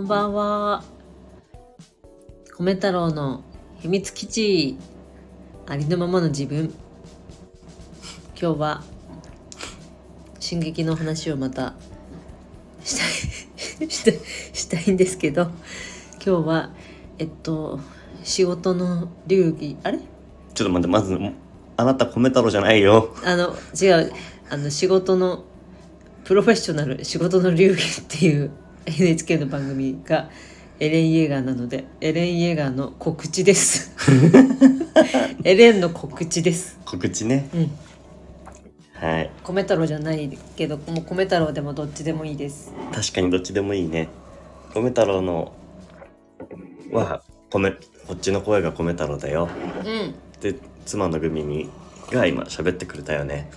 こんばんは。米太郎の秘密基地。ありのままの自分。今日は。進撃の話をまた。したい したしたいんですけど。今日は。えっと。仕事の流儀。あれ？ちょっと待って、まず。あなた米太郎じゃないよ。あの、違う。あの、仕事の。プロフェッショナル仕事の流儀っていう NHK の番組がエレン・イェーガーなのでエレン・イェーガーの告知です。エレンの告知です。告知ね。うん。はい。米太郎じゃないけどもう米太郎でもどっちでもいいです。確かにどっちでもいいね。米太郎のは米こっちの声が米太郎だよ。うん。で妻のグミにが今喋ってくれたよね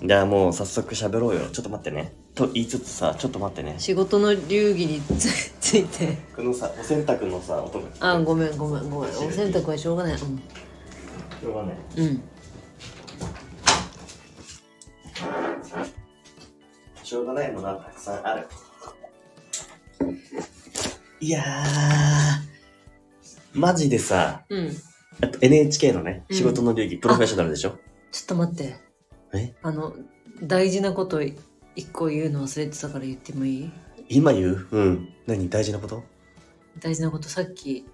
じゃあもう早速喋ろうよ。ちょっと待ってね。と言いつつさちょっと待ってね。仕事の流儀につ ついて。このさお洗濯のさ音が聞こえあごめんごめんごめん。お洗濯はしょうがない。しょうがない。うん、うん、しょうがないものはたくさんある。いやーマジでさうん、あと NHK のねうん。仕事の流儀、プロフェッショナルでしょ？ちょっと待ってえ？あの大事なこと一個言うの忘れてたから言ってもいい？今言う？うん。何？大事なこと？大事なことさっき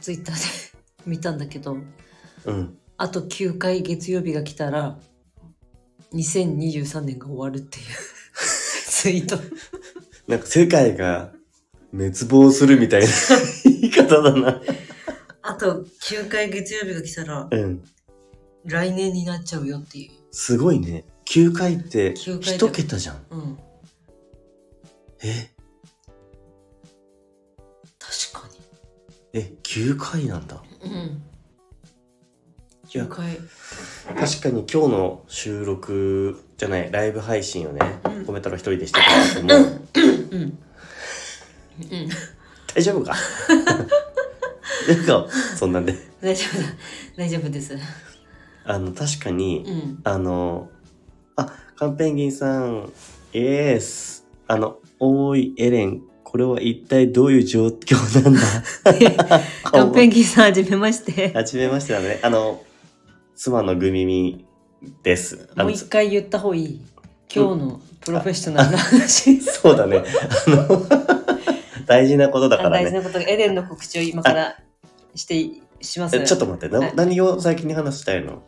ツイッターで 見たんだけどうん。あと9回月曜日が来たら2023年が終わるっていう ツイート。なんか世界が滅亡するみたいな言い方だな。あと9回月曜日が来たらうん来年になっちゃうよっていう。すごいね。9回って9回だ一桁じゃん。うん。え？確かえ9回なんだ。にうん。いや。9回。確かに今日の収録じゃないライブ配信をね、うん。コメ太郎一人でしてたんだけどもうん。うん。大丈夫か？なんかそんなんで。大丈夫だ。大丈夫ですあの確かに、うん。あのあカンペンギンさんイエス。あのおーいエレンこれは一体どういう状況なんだ？カンペンギンさんはじめまして。はじめましてだね。あの妻のグミミです。もう一回言った方がいい。今日のプロフェッショナルな話。そうだね。あの大事なことだからね。大事なこと。がエレンの告知を今からしてします。えちょっと待って。何を最近に話したいの？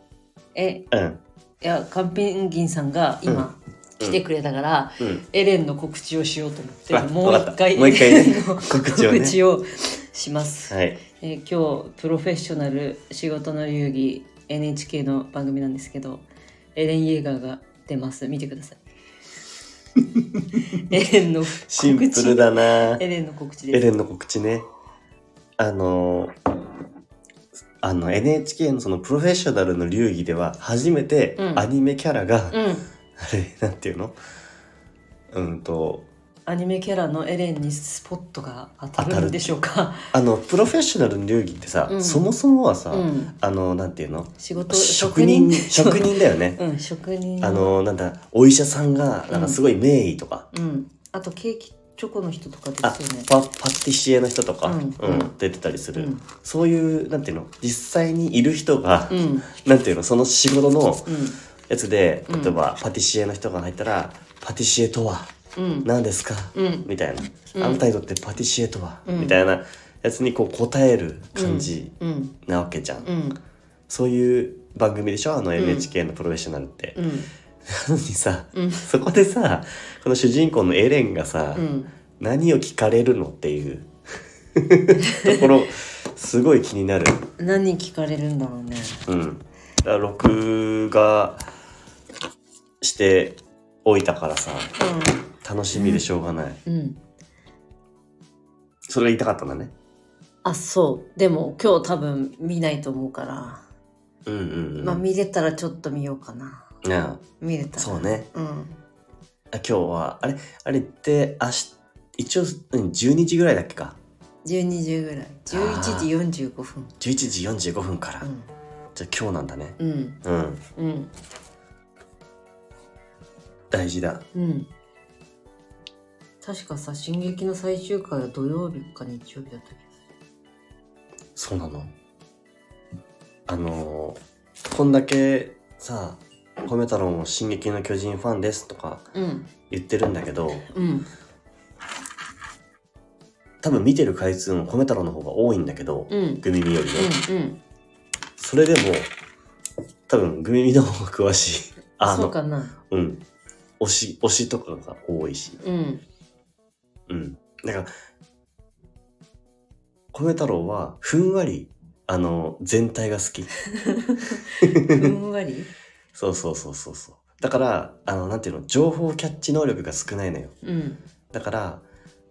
えうん。いやカンペンギンさんが今、うん。来てくれたから、うん。エレンの告知をしようと思ってあもう一回もう一回ね。告知をね。告知をします、はい。えー今日プロフェッショナル仕事の流儀 NHK の番組なんですけどエレン・イェーガーが出ます。見てください。エレンの告知。シンプルだな。エレンの告知です。エレンの告知ね。あのあの NHK のそのプロフェッショナルの流儀では初めてうん。アニメキャラが、うん。あれなんていうの？うんとアニメキャラのエレンにスポットが当たるんでしょうか？あのプロフェッショナルの流儀ってさ、うん。そもそもはさ、うん。あのなんていうの？仕事職人？職人だよね。うん職人。あのなんだお医者さんがなんかすごい名医とか、うん。あとケーキチョコの人とかであすよね。パパティシエの人とか、うん。うん出てたりする、うん。そういうなんていうの実際にいる人が、うん。なんていうのその仕事のうん。やつでうん。例えばパティシエの人が入ったら「パティシエとはうん。何ですか?うん。みたいな、うん。あなたにとってパティシエとは、うん。みたいなやつにこう答える感じうん。なわけじゃん、うん。そういう番組でしょ？あの NHK のプロフェッショナルって、うん。なのにさうん。そこでさこの主人公のエレンがさ、うん何を聞かれるのっていう。ところすごい気になる。何聞かれるんだろうね。うん。だから録画しておいたからさ楽しみでしょうがない、うん。うんそれが言いたかったんだね。あそう。でも今日多分見ないと思うから。うんうんうん、まあ見れたらちょっと見ようかな。あ。見れたら。そうね。うん。あ今日はあれ？あれって明日一応うん12時ぐらいだっけか。12時ぐらい。11時45分。11時45分から、うん。じゃあ今日なんだね。うん。うん。うん。大事だ。うん。確かさ「進撃」の最終回は土曜日か日曜日だったっそうなの？あのーこんだけさ米太郎も「進撃の巨人」ファンですとかけうん。言ってるんだけどうん多分見てる回数も米太郎の方が多いんだけど、うん。グミミよりね、うんうん。それでも多分グミミの方が詳しい。あのそうかな。うん。推し推しとかが多いし。うん。うん。だから米太郎はふんわりあの全体が好き。ふんわり？そうそうそうそうそう。だからあのなんていうの情報キャッチ能力が少ないのよ。うん。だから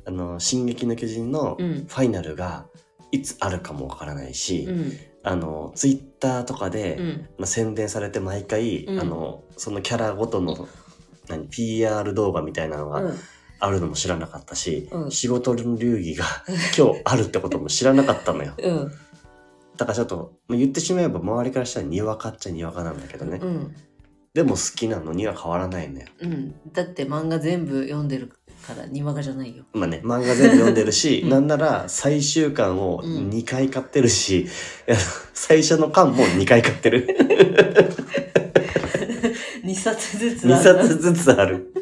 あの「進撃の巨人」のフうん。ァイナルがいつあるかもわからないし、うん。あのツイッターとかで、うん。まあ、宣伝されて毎回、うん。あのそのキャラごとの何 PR 動画みたいなのがうん。あるのも知らなかったし、うん。仕事の流儀が 今日あるってことも知らなかったのよ。うん。だからちょっとまあ言ってしまえば周りからしたらにわかっちゃにわかなんだけどね、うん。でも好きなのには変わらないのよ。うん。だって漫画全部読んでるからにわかじゃないよ。まあね漫画全部読んでるし、うん。なんなら最終巻をうん。2回買ってるし、いや最初の巻も2回買ってる。2冊ずつ2ある。冊ずつある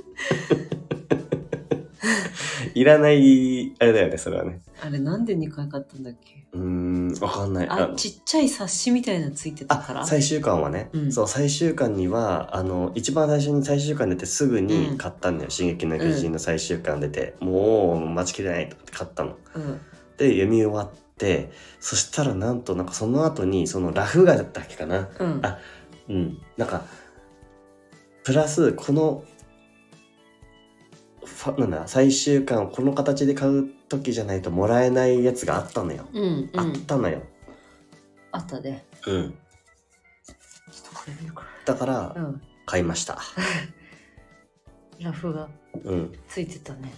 いらないあれだよねそれはね。あれなんで2回買ったんだっけ？うーんわかんない。あちっちゃい冊子みたいなのついてたから。あ最終巻はね、うん。そう最終巻にはあの一番最初に最終巻出てすぐに買ったんだよ「進撃の巨人」の最終巻出て、もう待ちきれないと思って買ったの。うん。で読み終わってそしたらなんとなんかその後にそのラフ画だったっけかな。うん。あうん。なんかプラスこのなんだ最終巻をこの形で買う時じゃないともらえないやつがあったのよ、うんうあっんたのよ。あったね。うん。ちょっとこれ見るか。だからうん。買いました。ラフがうん。ついてたね。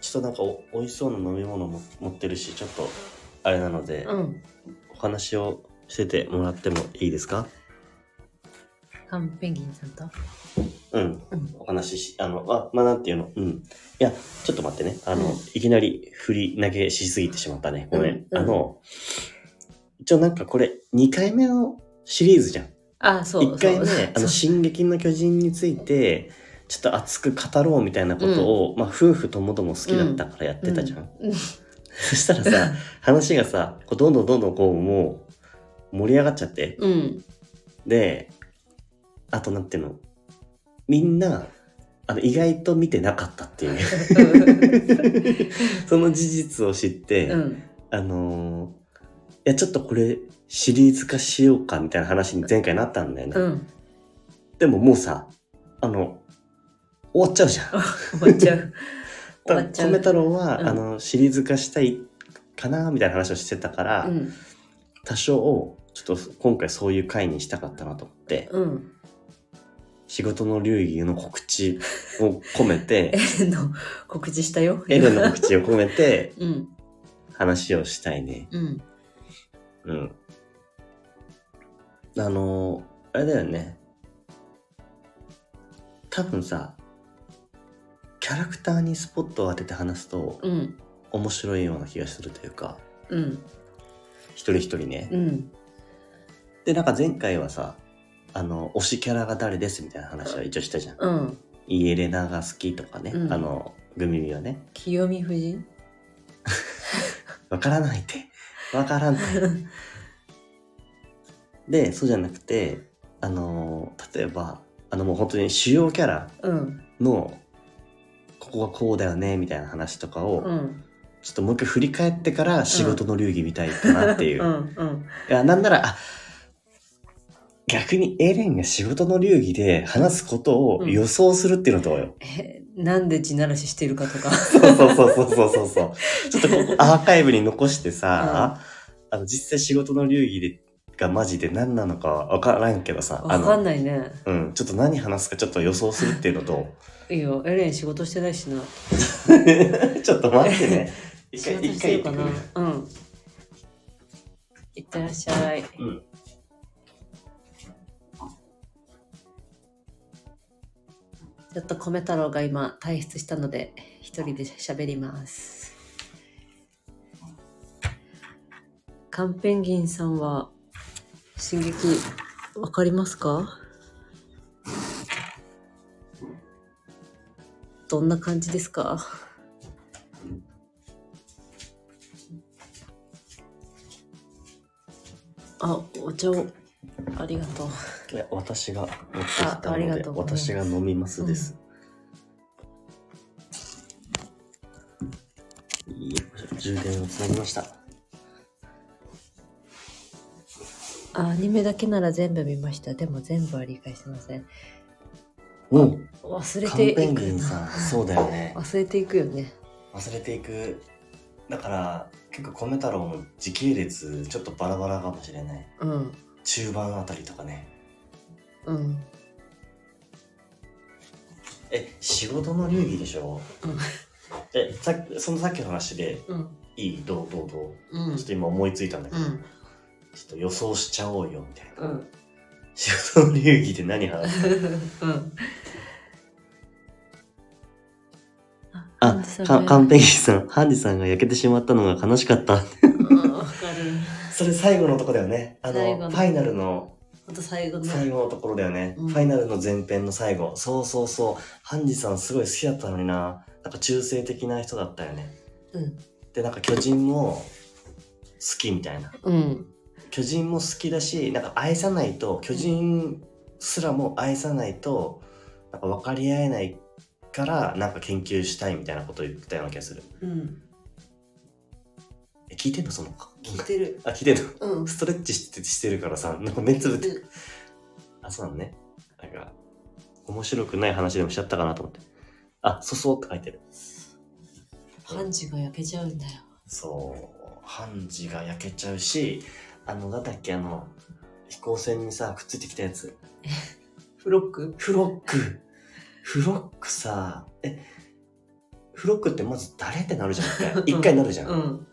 ちょっとなんかお美味しそうな飲み物も持ってるしちょっとあれなので、うん。お話をしててもらってもいいですか？カンペンギンさんと？うん。うん。お話ししあのあまあなんていうの？うん。いやちょっと待ってね。あの、うん。いきなり振り投げしすぎてしまったね。ごめん、うんうん。あの一応なんかこれ2回目のシリーズじゃん。あそう1回目そう。あの「進撃の巨人」についてちょっと熱く語ろうみたいなことを、まあ夫婦ともども好きだったからやってたじゃん、うん。そしたらさ 話がさこうどんどんどんどんこうもう盛り上がっちゃって。うん。であとなんていうの？みんなあの意外と見てなかったっていう。その事実を知って、うん。あのーいやちょっとこれシリーズ化しようかみたいな話に前回なったんだよね、うん。でももうさあの終わっちゃうじゃん。終わっちゃう。終 ただ米太郎は、うん。あのシリーズ化したいかなみたいな話をしてたから、うん。多少ちょっと今回そういう回にしたかったなと思って、うん仕事の流儀の告知を込めてエレンの告知したよエレンの告知を込めて うん話をしたいね。うんうん。あのあれだよね。多分さ、キャラクターにスポットを当てて話すとうん面白いような気がするというか、うん一人一人ね。うんで、なんか前回はさ、あの、推しキャラが誰ですみたいな話は一応したじゃん。うんイエレナが好きとかね、うんあの、グミミはね。清美夫人？わからないって。わからんって。で、そうじゃなくて、あのー例えば、あのもう本当に主要キャラうんの、ここはこうだよね、みたいな話とかを、うんちょっともう一回振り返ってから仕事の流儀みたいかなっていう。ういんうんや、なんなら、あ、逆にエレンが仕事の流儀で話すことを予想するっていうのとよ。えなんで地ならししてるかとか。そうそうそうそうそうそう。ちょっとここアーカイブに残してさ、あの実際仕事の流儀でがマジで何なのかわからんけどさ、あわかんの、ないね。うん、ちょっと何話すかちょっと予想するっていうのと、いいよ。エレン仕事してないしな。ちょっと待ってね。一仕回、事してるかな？る。うん。いってらっしゃい。うん。ちょっと米太郎が今退出したので一人で喋ります。カンペンギンさんは、進撃、わかりますか？どんな感じですか？あ、お茶を、ありがとう。いや私が持ってきあたありがとうございます私が飲みますです、よいしょ充電をつなぎましたあアニメだけなら全部見ました。でも全部は理解してません。うん忘れカンペンていくよギンさんな。そうだよね 忘れていくよね。忘れていくだから結構米太郎も時系列ちょっとバラバラかもしれないうん。中盤あたりとかねうん。え仕事の流儀でしょ？うんえさそのさっきの話でうん。いい？どう？どう？どう？うんちょっと今思いついたんだけど、うん。ちょっと予想しちゃおうよみたいなうん。仕事の流儀で何話す？うん。あ、かカンペンギンさん、ハンディさんが焼けてしまったのが悲しかった。あわかる。それ最後のとこだよね。あの、最後のファイナルのほんと最後の。最後のところだよね。うんファイナルの前編の最後。そうそうそう。ハンディさんすごい好きだったのにな。なんか中性的な人だったよね。うん。で、なんか巨人も好きみたいな。うん。巨人も好きだし、なんか愛さないと、巨人すらも愛さないと、なんか分かり合えないから、なんか研究したいみたいなことを言ってたような気がする。うん。え、聞いてんの？その聞いてる。あ、聞いてんの？うん。ストレッチしてしてるからさ、なんか目つぶって。あ、そうなのね。なんか、面白くない話でもしちゃったかなと思って。あ、そそうって書いてる。ハンジが焼けちゃうんだよ。そう、ハンジが焼けちゃうし、あの、なんだっけ、あの、飛行船にさ、くっついてきたやつ。フロック？フロック。フロックさ、え、フロックってまず誰ってなるじゃん、一回。一回なるじゃん。うん。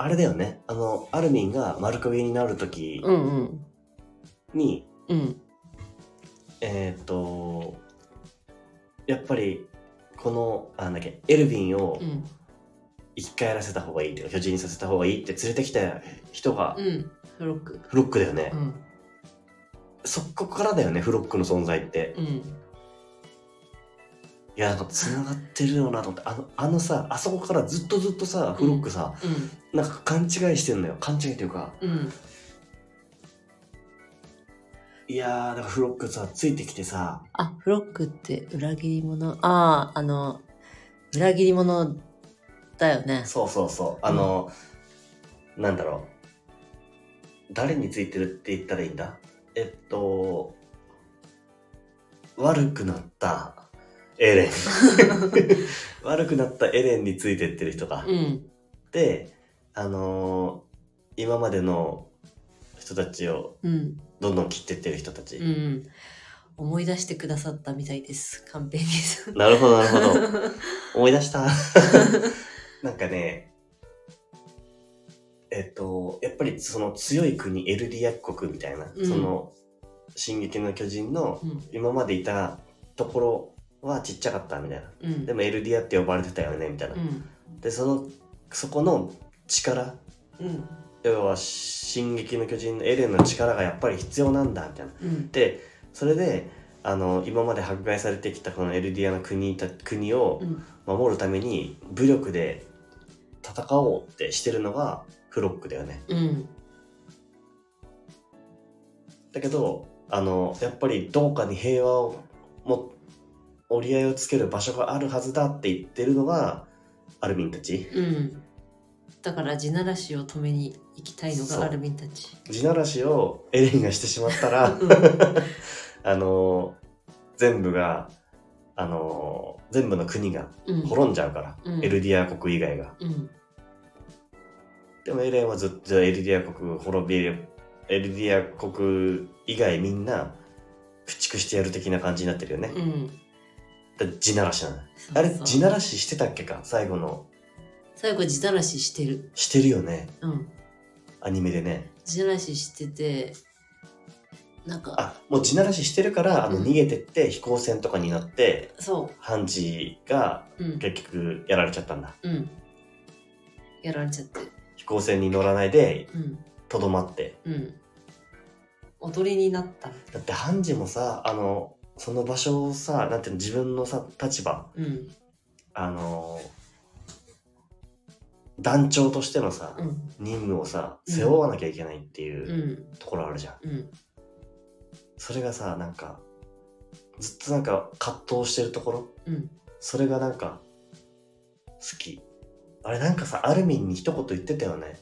あれだよね。あの、アルミンが丸影になるときうんうん。に、うん。えーっと、やっぱり、この、あなんだっけ、エルヴィンをうん。生き返らせた方がいいっていうか、巨人にさせた方がいいって連れてきた人がうん。フロック。フロックだよね。うん。そこからだよね、フロックの存在って。うん。いや、なんか繋がってるよなと思って、あの、あのさ、あそこからずっとずっとさ、フロックさ、なんか勘違いしてんのよ。勘違いというか、うん。うん。いやー、だからフロックさ、ついてきてさ、あ、フロックって裏切り者。ああ、あの、裏切り者だよね。そうそうそう、あの、なんだろう。誰についてるって言ったらいいんだ？えっと、悪くなったエレン。悪くなったエレンについてってる人が。うん。で、あのー今までの人たちをうん。どんどん切ってってる人たち。うん。思い出してくださったみたいです。カンペンギンさん。なるほど、なるほど。思い出した。なんかね、えっと、やっぱりその強い国、エルディア国みたいな、うんその、進撃の巨人のうん。今までいたところはちっちゃかったみたいな。うん。でもエルディアって呼ばれてたよね、みたいなう。ん。で、その、そこの力、うん。要は進撃の巨人のエレンの力がやっぱり必要なんだ、みたいな。うん。で、それで、あの、今まで迫害されてきたこのエルディアの国た国をうん。守るために武力で戦おうってしてるのがフロックだよね。うん。だけど、あの、やっぱりどうかに平和をも折り合いをつける場所があるはずだって言ってるのがアルミンたち。うん。だから地ならしを止めに行きたいのがアルミンたち。地ならしをエレンがしてしまったら、うん あの、全部が、あの、全部の国がうん。滅んじゃうから、うんエルディア国以外が。うん。でもエレンはずっとエルディア国滅びる、エルディア国以外みんな駆逐してやる的な感じになってるよね。うん。だ地ならしなの。あれ、地ならししてたっけか？最後の。最後地ならししてる。してるよね。うん。アニメでね。地ならししてて、なんか。あもう地ならししてるからあのうん。逃げてって飛行船とかになってそハンジが結局やられちゃったんだ。うん。やられちゃって。飛行船に乗らないでうん。とどまって。うん。踊りになった。だってハンジもさあのその場所をさなんていうの自分のさ立場。うん。あの団長としてのさ、うん。任務をさうん。背負わなきゃいけないっていううん。ところあるじゃん、うん。それがさなんかずっとなんか葛藤してるところ。うん。それがなんか好き。あれなんかさアルミンに一言言ってたよね。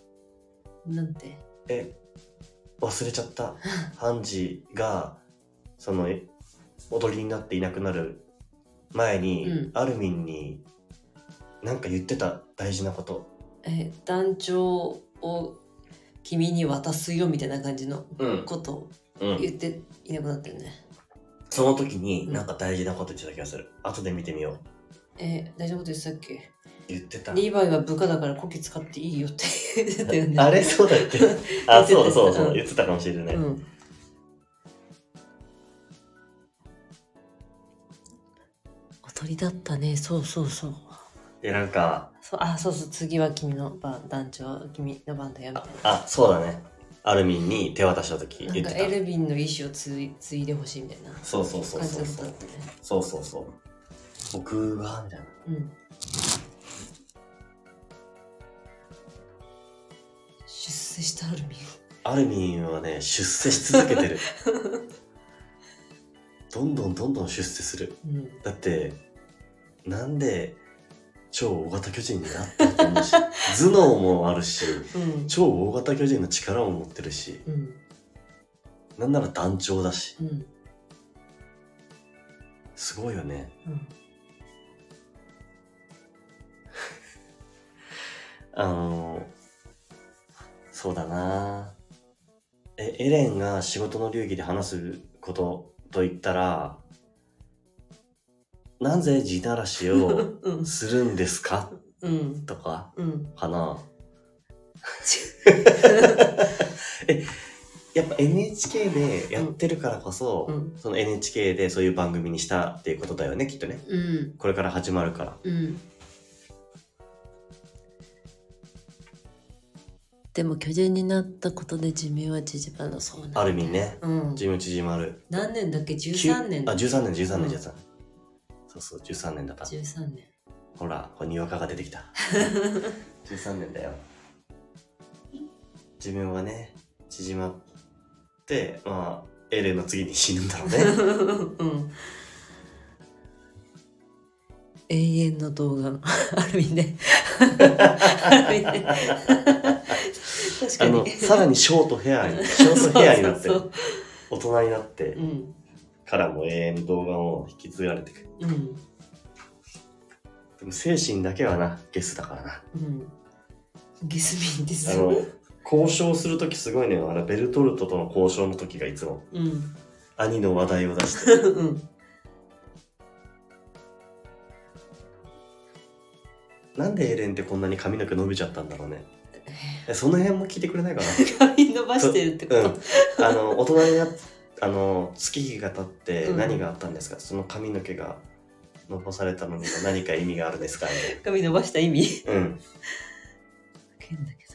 なんて？え忘れちゃった。ハンジがそのえ踊りになっていなくなる前に、うん。アルミンになんか言ってた大事なこと。え団長を君に渡すよみたいな感じのうん、ことをうん、言っていなくなったよね。その時にうん。なんか大事なこと言ってた気がする。後で見てみよう。え大事なこと言ってたっけ？言ってた。リーバイは部下だからコキ使っていいよって言ってたよね。あれ？そうだっけ？あそうだそうだそう言ってたかもしれない、うん踊りだったね。そうそうそう。でなんか。そうあそうそう。次は君の番団長君の番だよ。みたいあそうだね。アルミンに手渡した時ななんか言ってた。エルヴィンの意思を継い継いでほしいみたいなそうそうそう感じそうそうね。そうそうそう。僕がみたいな。うん。出世したアルミン。アルミンはね出世し続けてる。どんどんどんどん出世する。うん。だってなんで超大型巨人になったと思うし 頭脳もあるしうん。超大型巨人の力も持ってるしうん。なんなら団長だし。うん。すごいよね。うん。あのそうだな。えエレンが仕事の流儀で話すことと言ったらなぜ地ならしをうん。するんですか？うん。とか？うん。かな？えやっぱ NHK でやってるからこそ、うん。その NHK でそういう番組にしたっていうことだよねきっとね。うん。これから始まるから。うん。でも巨人になったことで寿命は縮まる。のそうなんだアルミンね。うん。寿命縮まる。何年だっけ？13年あ13年13うん年13年、そうそう13年だった。13年。ほらこれにわかが出てきた。13年だよ。寿命がね縮まってまあエレンの次に死ぬんだろうね。うん。永遠の動画。ある意味ね。ある意味ね。確かあに。のさらにショートヘアにショートヘアになって大人になってうんからも永遠の動画を引き継がれていく。うんでも精神だけはなゲスだからな。うん。ゲスミンです。あの交渉する時すごいね。あのベルトルトとの交渉の時がいつも。うん。兄の話題を出して。うん。なんでエレンってこんなに髪の毛伸びちゃったんだろうね。えその辺も聞いてくれないかな？髪伸ばしてるってこと、う。ん、あの大人になっあの月日が経ってうん。何があったんですか、その髪の毛が伸ばされたのには何か意味があるんですか？み髪伸ばした意味？うん。変だけ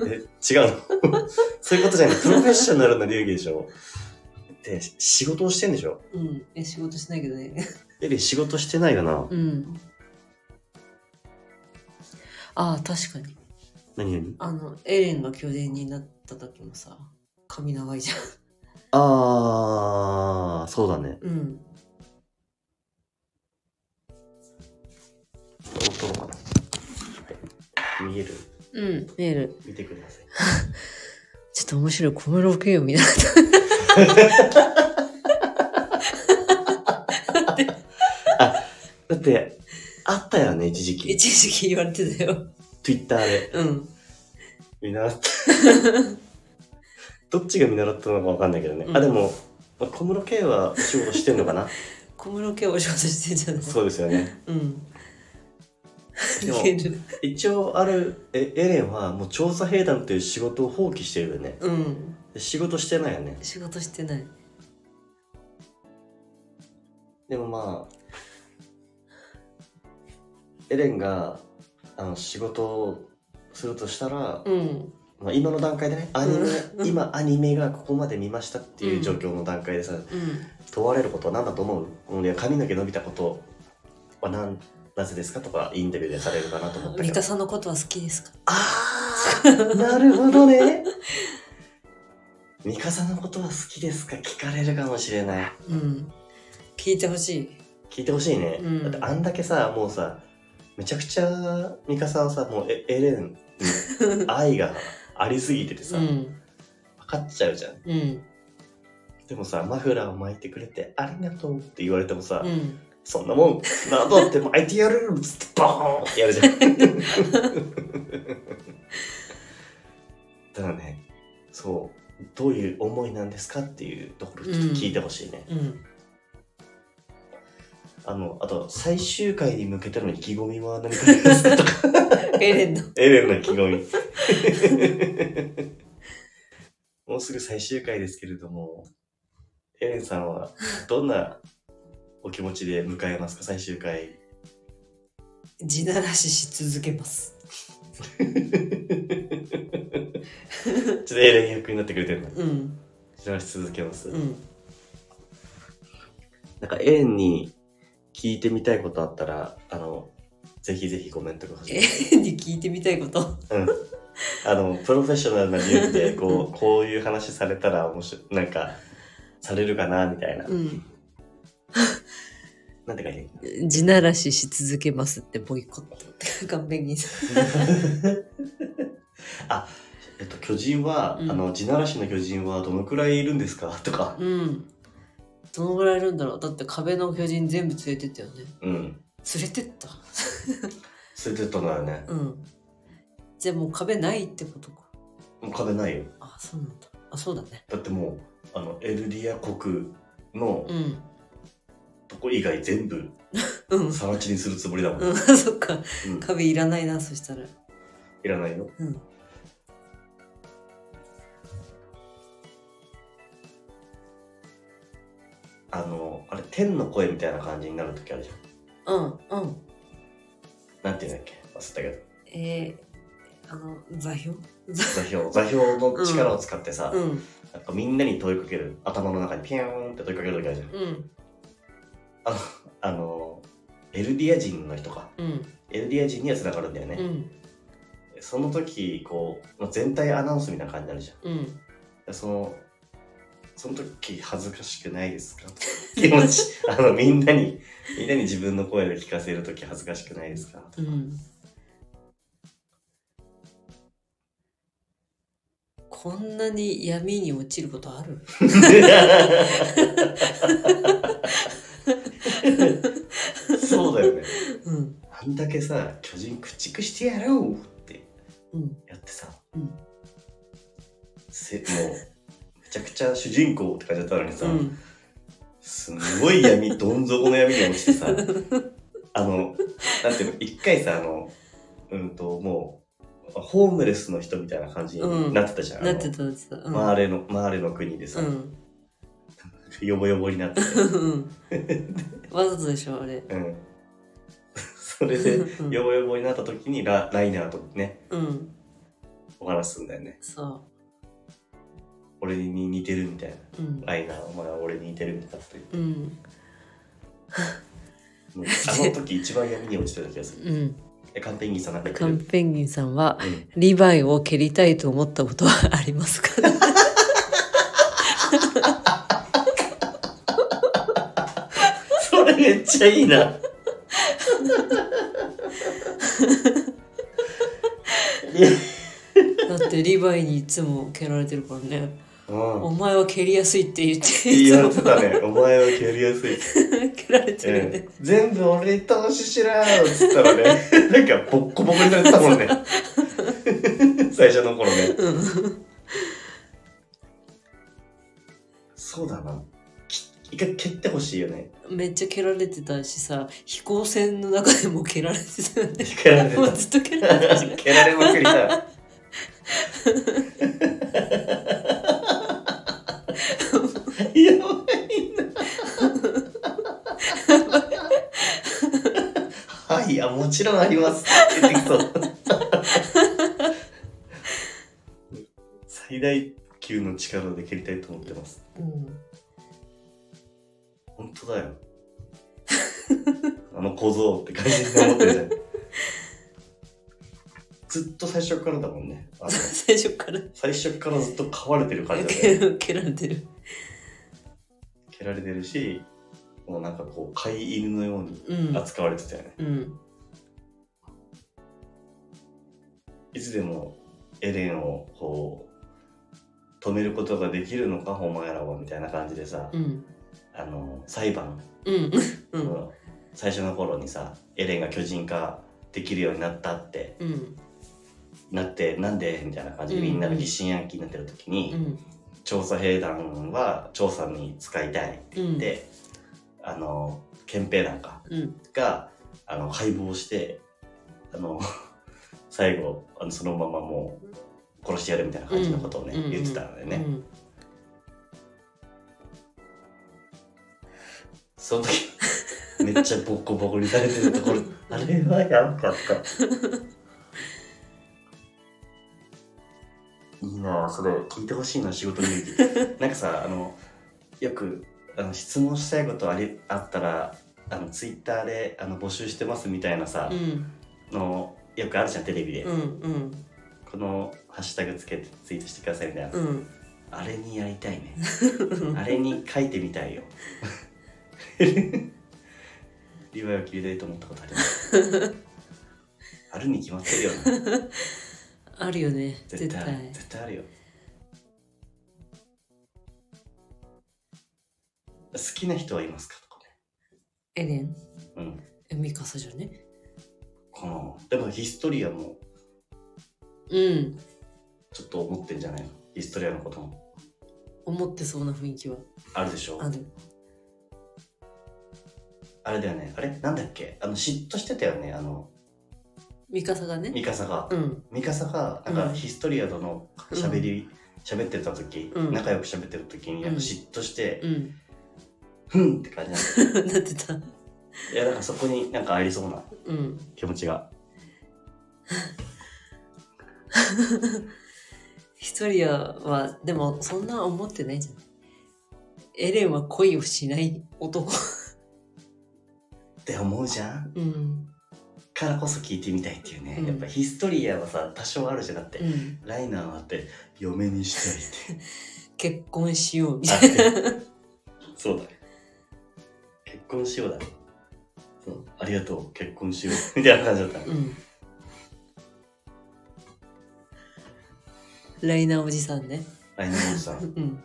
ど。え違うの？そういうことじゃない。プロフェッショナルな流儀でしょ？で仕事をしてんでしょ？うん。え仕事しないけどね。エレン仕事してないよな、うん。ああ確かに。何何？あのエレンが巨人になった時もさ髪長いじゃんああそうだね。うん。撮ろうかな、はい、見える？うんメール見てください。ちょっと面白い小室圭を見な。かっだってあったよね一時た期。一時期言われてたよ。Twitter で。うん。見習った どっちが見習ったのかわかんないけどね、うん。あでもまあ小室圭はお仕事してんのかな？小室圭お仕事してんじゃない？そうですよね。うん。でもいける一応あるえエレンはもう調査兵団という仕事を放棄してるよね。うん。で仕事してないよね。仕事してない。でもまあエレンがあの仕事をするとしたら、うんまあ、今の段階でねアニメ、うん。今アニメがここまで見ましたっていう状況の段階でさ、うん。問われることは何だと思う？俺は髪の毛伸びたことは何なぜですかとかインタビューでされるかなと思ったけど。ミカさんのことは好きですか？あーなるほどね。ミカさんのことは好きですか？聞かれるかもしれない。うん。聞いてほしい。聞いてほしいね、うん。だってあんだけさもうさめちゃくちゃミカさんはさもうエエレンに愛がありすぎててさ、うん。分かっちゃうじゃん。うん。でもさマフラーを巻いてくれてありがとうって言われてもさ、うん。そんなもん。などって巻いてやるっつってボーンってやるじゃん。だからねそうどういう思いなんですかっていうところちょっと聞いてほしいね、うんあのあと最終回に向けての意気込みは何かありますか？とかエレンの。エレンの意気込み。もうすぐ最終回ですけれどもエレンさんはどんなお気持ちで迎えますか？最終回。地ならしし続けます。ちょっとエレン役になってくれてるの？うん。知らし続けます、うん。なんかエレンに聞いてみたいことあったらあのぜひぜひコメントください。エレンに聞いてみたいこと？うん。あのプロフェッショナルな理由でこうこういう話されたら面白いなんかされるかなみたいな、うん。なんて書いてある？地ならしし続けますってボイコットって完璧にさ あえっと巨人は、うん。あの地ならしの巨人はどのくらいいるんですか？とか。うんどのぐらいいるんだろう？だって壁の巨人全部連れてったよね。うん。連れてった？連れてったのよね。うん。じゃあもう壁ないってことか。もう壁ないよ。あそうなんだ。あそうだね。だってもうあのエルディア国のうん。とこ以外全部 うん。さら地にするつもりだもん、うん。そっか。うん。壁いらないなそしたら。いらないようんあのあれ天の声みたいな感じになる時あるじゃん。うんうん。なんていうんだっけ？忘れたけど。えー、あの座標？座座標。座標の力を使ってさ、うん。なん。かみんなに問いかける頭の中にピューンって問いかける時あるじゃん。うん。あのエルディア人の人か。うん。エルディア人には繋がるんだよね、うん。その時こうまあ全体アナウンスみたいな感じになるじゃん。うん。でそのその時恥ずかしくないですか？気持ちあのみんなにみんなに自分の声を聞かせる時恥ずかしくないですか？うん。こんなに闇に落ちることある？そうだよね。うん。あんだけさ巨人駆逐してやろうってうん。やってさ、うん。せもうめちゃくちゃ主人公って感じだったのにさ、うん。すんごい闇どん底の闇に落ちてさ あのなんていうの一回さあのうんともうホームレスの人みたいな感じになってたじゃん、なってあのたなってた。うん。マーレのマーレの国でさ、うん。ヨボヨボになって。て、うん。わざとでしょあれ。うん、それでうん。ヨボヨボになった時にラライナーとねうん。お話しすんだよね。そ俺に似てるみたいな。ううん。ライナーお前は俺に似てるみたいなこと言って。うん。あの時一番闇に落ちてた気がする。うん。えカンペンギンさんなんカンる、ペンギンさんはうん。リヴァイを蹴りたいと思ったことはありますか？それめっちゃいいな。いや、だってリヴァイにいつも蹴られてるからねうんお前は蹴りやすいって言って言われてたね。お前は蹴りやすい。蹴られてるようんね、全部俺に投資しろよっつったらね、なんかボッコボコにされてたもんね。最初の頃ね。うんそうだな。き一回蹴ってほしいよね。めっちゃ蹴られてたしさ飛行船の中でも蹴られてたよね蹴られてもうずっと蹴られてた。蹴られまくりだ。やばいな。はい、や、もちろんあります。最大級の力で蹴りたいと思ってます。うん本当だよ。あの小僧って感じで思ってるじゃん。ずっと最初からだもんね。あの最初から。最初からずっと飼われてる感じだよね。蹴られてる。蹴られてるし、もうなんかこう、飼い犬のようにうん。扱われてたよね。うん。いつでもエレンをこう、止めることができるのか、お前らは、みたいな感じでさ、うん。あの、裁判。うん。うん。の最初の頃にさ、エレンが巨人化できるようになったってうんなって、なんでみたいな感じでみんなが疑心暗鬼になってる時に、うん。調査兵団は調査に使いたいってうん。で、あの憲兵団かうん。があの敗北してあの 最後あのそのままもう殺してやるみたいな感じのことをね、うん言ってたんだよね、うん。その時めっちゃボッコボコにされてるところあれはやばかったいいなあそれ聞いてほしいな仕事に なんかさあのよくあの質問したいことありあったらあのツイッターであの募集してますみたいなさ、うん。のよくあるじゃんテレビで、うんうん。このハッシュタグつけてツイートしてくださいみたいな、うん。あれにやりたいね。あれに書いてみたいよ。リヴァイを切りたいと思ったことあります。あるに決まってるよなあるよね。絶対。絶対。あるよ。好きな人はいますかとか。エレン？ねうん。えミカサじゃね？このでもヒストリアも。うん。ちょっと思ってんじゃないの？ヒストリアのことも。思ってそうな雰囲気は。あるでしょ？ある。あれだよね。あれ？なんだっけ？あの嫉妬してたよね。あのミカサがね。ミカサが。うん。ミカサがなんかうん。ヒストリアとの喋り喋、ってた時、うん。仲良く喋ってる時になん。か嫉妬してう、ん。ふんって感じな なってた。いやだからそこになんかありそうなうん。気持ちが。ヒストリアはでもそんな思ってないじゃん。エレンは恋をしない男。って思うじゃん。うんからこそ聞いてみたいっていうね、うん。やっぱヒストリアはさ多少あるじゃなくて、うん。ライナーはって嫁にしたいって。結婚しようみあたいな。そうだ。ね結婚しようだね。そう。ありがとう。結婚しよう。みたいな感じだった。ねうん。ライナーおじさんね。ライナーおじさん。うん。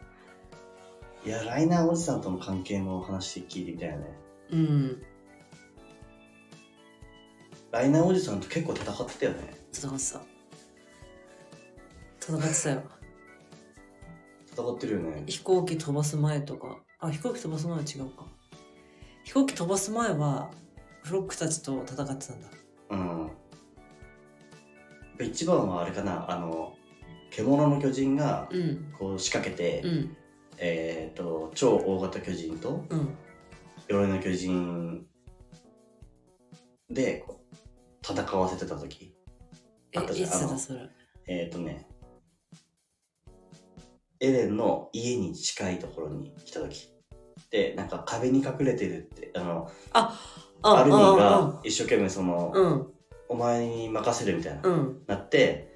いやライナーおじさんとの関係の話聞いてみたいよね。うんライナーおじさんと結構戦ってたよね。戦ってた戦ってたよ。戦ってるよね。飛行機飛ばす前とか。あ飛行機飛ばす前は違うか。飛行機飛ばす前はフロックたちと戦ってたんだ。うん。一番はあれかな。あの獣の巨人がうん。こう仕掛けて、うん。えっ、と超大型巨人とうん。鎧の巨人でこう戦わせてた時。えあったじゃん。いつだそれ。えっ、とねエレンの家に近いところに来た時。でなんか壁に隠れてるってあのあアルミあが一生懸命その、うん。お前に任せるみたいな、うん。なって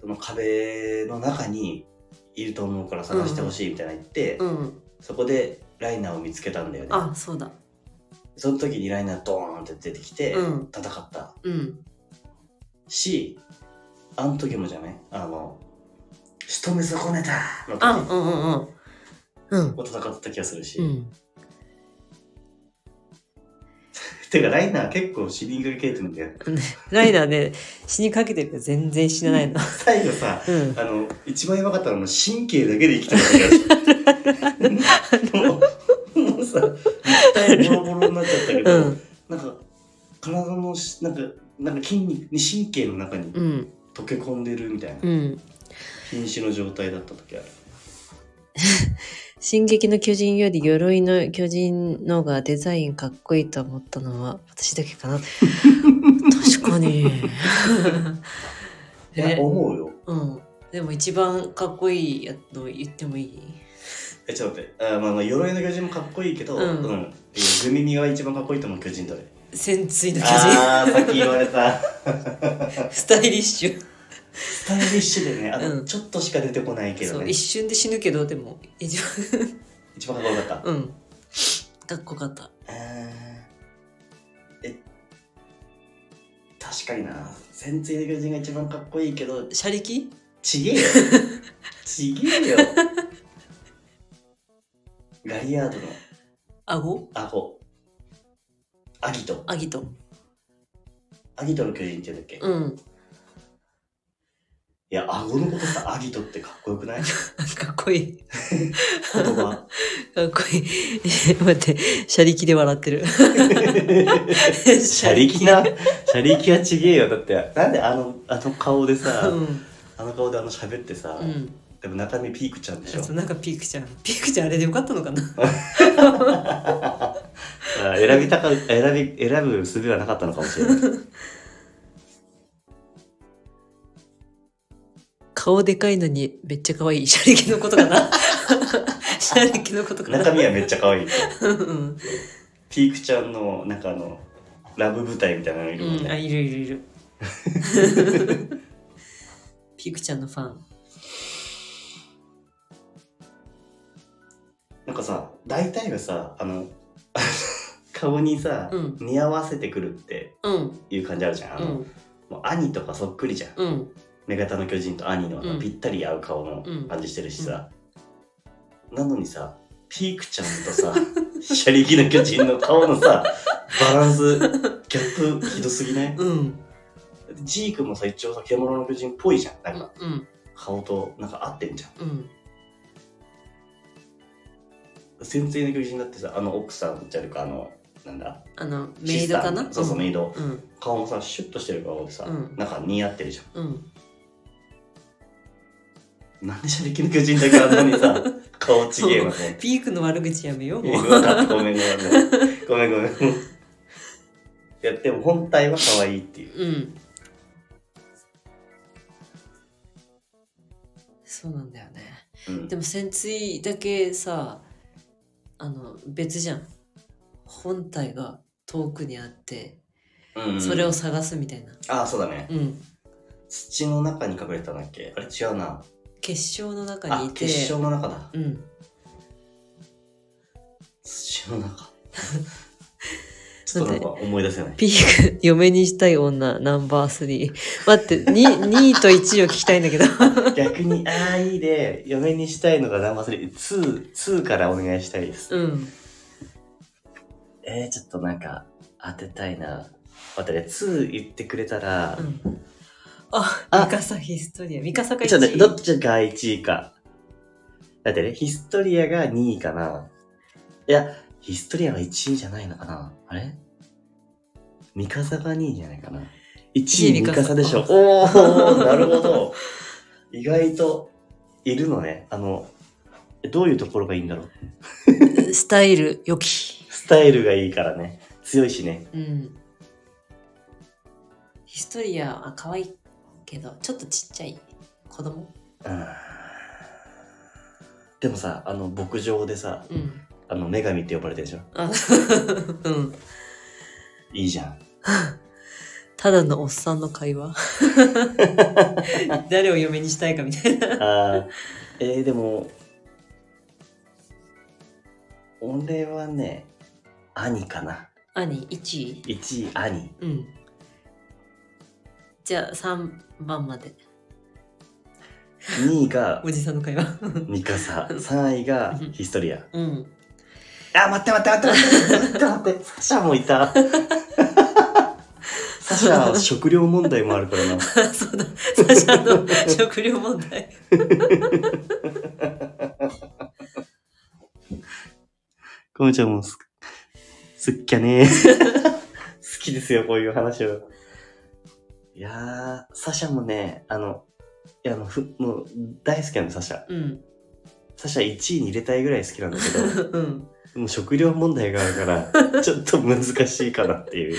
その壁の中にいると思うから探してほしいみたいな言って、うん。そこでライナーを見つけたんだよね。あそうだその時にライナードーンって出てきてうん。戦った。うん。し、あの時もじゃない？あの仕留め損ねたの時。あうんうんうん。うん。も戦ってた気がするし、うん。てかライナー結構死にかけてるんだよライナーね死にかけてるけど全然死なないの。最後さうん。あの一番やばかったのは神経だけで生きてた気がする もうもうさ肉体ボロボロになっちゃったけど、うん。なんか体のしなんかなんか筋肉に神経の中にうん。溶け込んでるみたいな。うん。瀕死の状態だった時ある。進撃の巨人より鎧の巨人のがデザインかっこいいと思ったのは私だけかな。確かに。いや、え、思うよ。うん。でも一番かっこいいやつの言ってもいい？え、ちょっと待って。あまあまあ、鎧の巨人もかっこいいけど、ううんん。いやグミミが一番かっこいいと思う巨人どれ？潜水の巨人。あー、さっき言われた。スタイリッシュ。スタイリッシュでね、あの、うんちょっとしか出てこないけそう、一。瞬で死ぬけど、でも、一番、一番かっこよかった？うん。かっこよかった。あーえ、確かにな。潜水の巨人が一番かっこいいけど、車力ちげえよ。ちげえよ。ガリアードの顎顎。アギト。アギト。アギトの巨人って言うんだっけ、いうん。や、顎のことさ、アギトってかっこよくない？かっこいい。言葉。かっこいい。待って、車力で笑ってる。車力な？車力はちげえよ。だって、なんであの、あの顔でさ、うん。あの顔であの喋ってさ、うん。でも中身ピークちゃんでしょ？そうなんかピークちゃん。ピークちゃんあれでよかったのかな？あ選びたか、選び、選ぶ術はなかったのかもしれない。顔でかいのにめっちゃ可愛い。車力のことかな？車力のことかな？中身はめっちゃ可愛い。うん。ピークちゃんの、なんかあの、ラブ舞台みたいなのいるもんうん、あ、ね。いるいるいる。ピークちゃんのファン。なんかさ、大体がさ、あの、顔にさ、うん。似合わせてくるってうん、いう感じあるじゃん。あの、うん、もう兄とかそっくりじゃん。うん、の巨人と兄のあのうん。ぴったり合う顔のうん。感じしてるしさ、なのにさピークちゃんとさ 車力の巨人の顔のさバランスギャップひどすぎない？うん、ジークもさ一応さ獣の巨人っぽいじゃん。なんかうん、顔となんか合ってんじゃんうん。潜水の巨人だってさあの奥さんじゃるかあのなんだ？あの、メイドかな？そうそうメイド。うん、顔もさシュッとしてる顔でさ、うん。なんか似合ってるじゃん。うん。なんで車力の巨人だけあんなにさ 顔ちげえの？と思ってピークの悪口やめよう、もう。ごめんごめんごめん。ごめんいやでも本体は可愛いっていう。うん。そうなんだよね。うん。でも潜水だけさ、あの、別じゃん。本体が遠くにあって、うんそれを探すみたいな。ああそうだねうん。土の中に隠れてたんだっけ？あれ違うな結晶の中にあいて、結晶の中だうん。土の中ちょっとなんか思い出せないピーク、嫁にしたい女、ナンバー3。待って、2, 2位と1位を聞きたいんだけど。逆にああいいで嫁にしたいのがナンバー3 2からお願いしたいですうん。えー、ちょっとなんか当てたいな待ってね2言ってくれたら、うん。あ、あミカサヒストリア。ミカサが1位。ちょっとね、どっちが1位か。だってね、ヒストリアが2位かな。いや、ヒストリアが1位じゃないのかな？あれ？ミカサが2位じゃないかな？1位ミミカサでしょ。おー、なるほど。意外といるのね。あの、どういうところがいいんだろう？スタイル良き。スタイルがいいからね。強いしね。うん。ヒストリアは可愛いけど、ちょっとちっちゃい子供？うん。でもさ、あの、牧場でさ、うん。あの、女神って呼ばれてるでしょ？あうん。いいじゃん。ただのおっさんの会話 誰を嫁にしたいかみたいな。あーえー、でも、俺はね、兄かな。兄、1位？1位兄。うん。じゃあ3番まで。2位が おじさんの会話。ミカサ。3位がヒストリア。うん。あ、待って待って待って待って待って。サシャもいた。サシャは食料問題もあるからな。そうだ。サシャの食料問題。コムちゃんもす、すっきゃねー。好きですよ、こういう話を。いやー、サシャもね、あの、いや、あの、ふ、もう、大好きなんだ、サシャ。うん。サシャ1位に入れたいぐらい好きなんだけど、うん。もう食料問題があるから、ちょっと難しいかなっていう。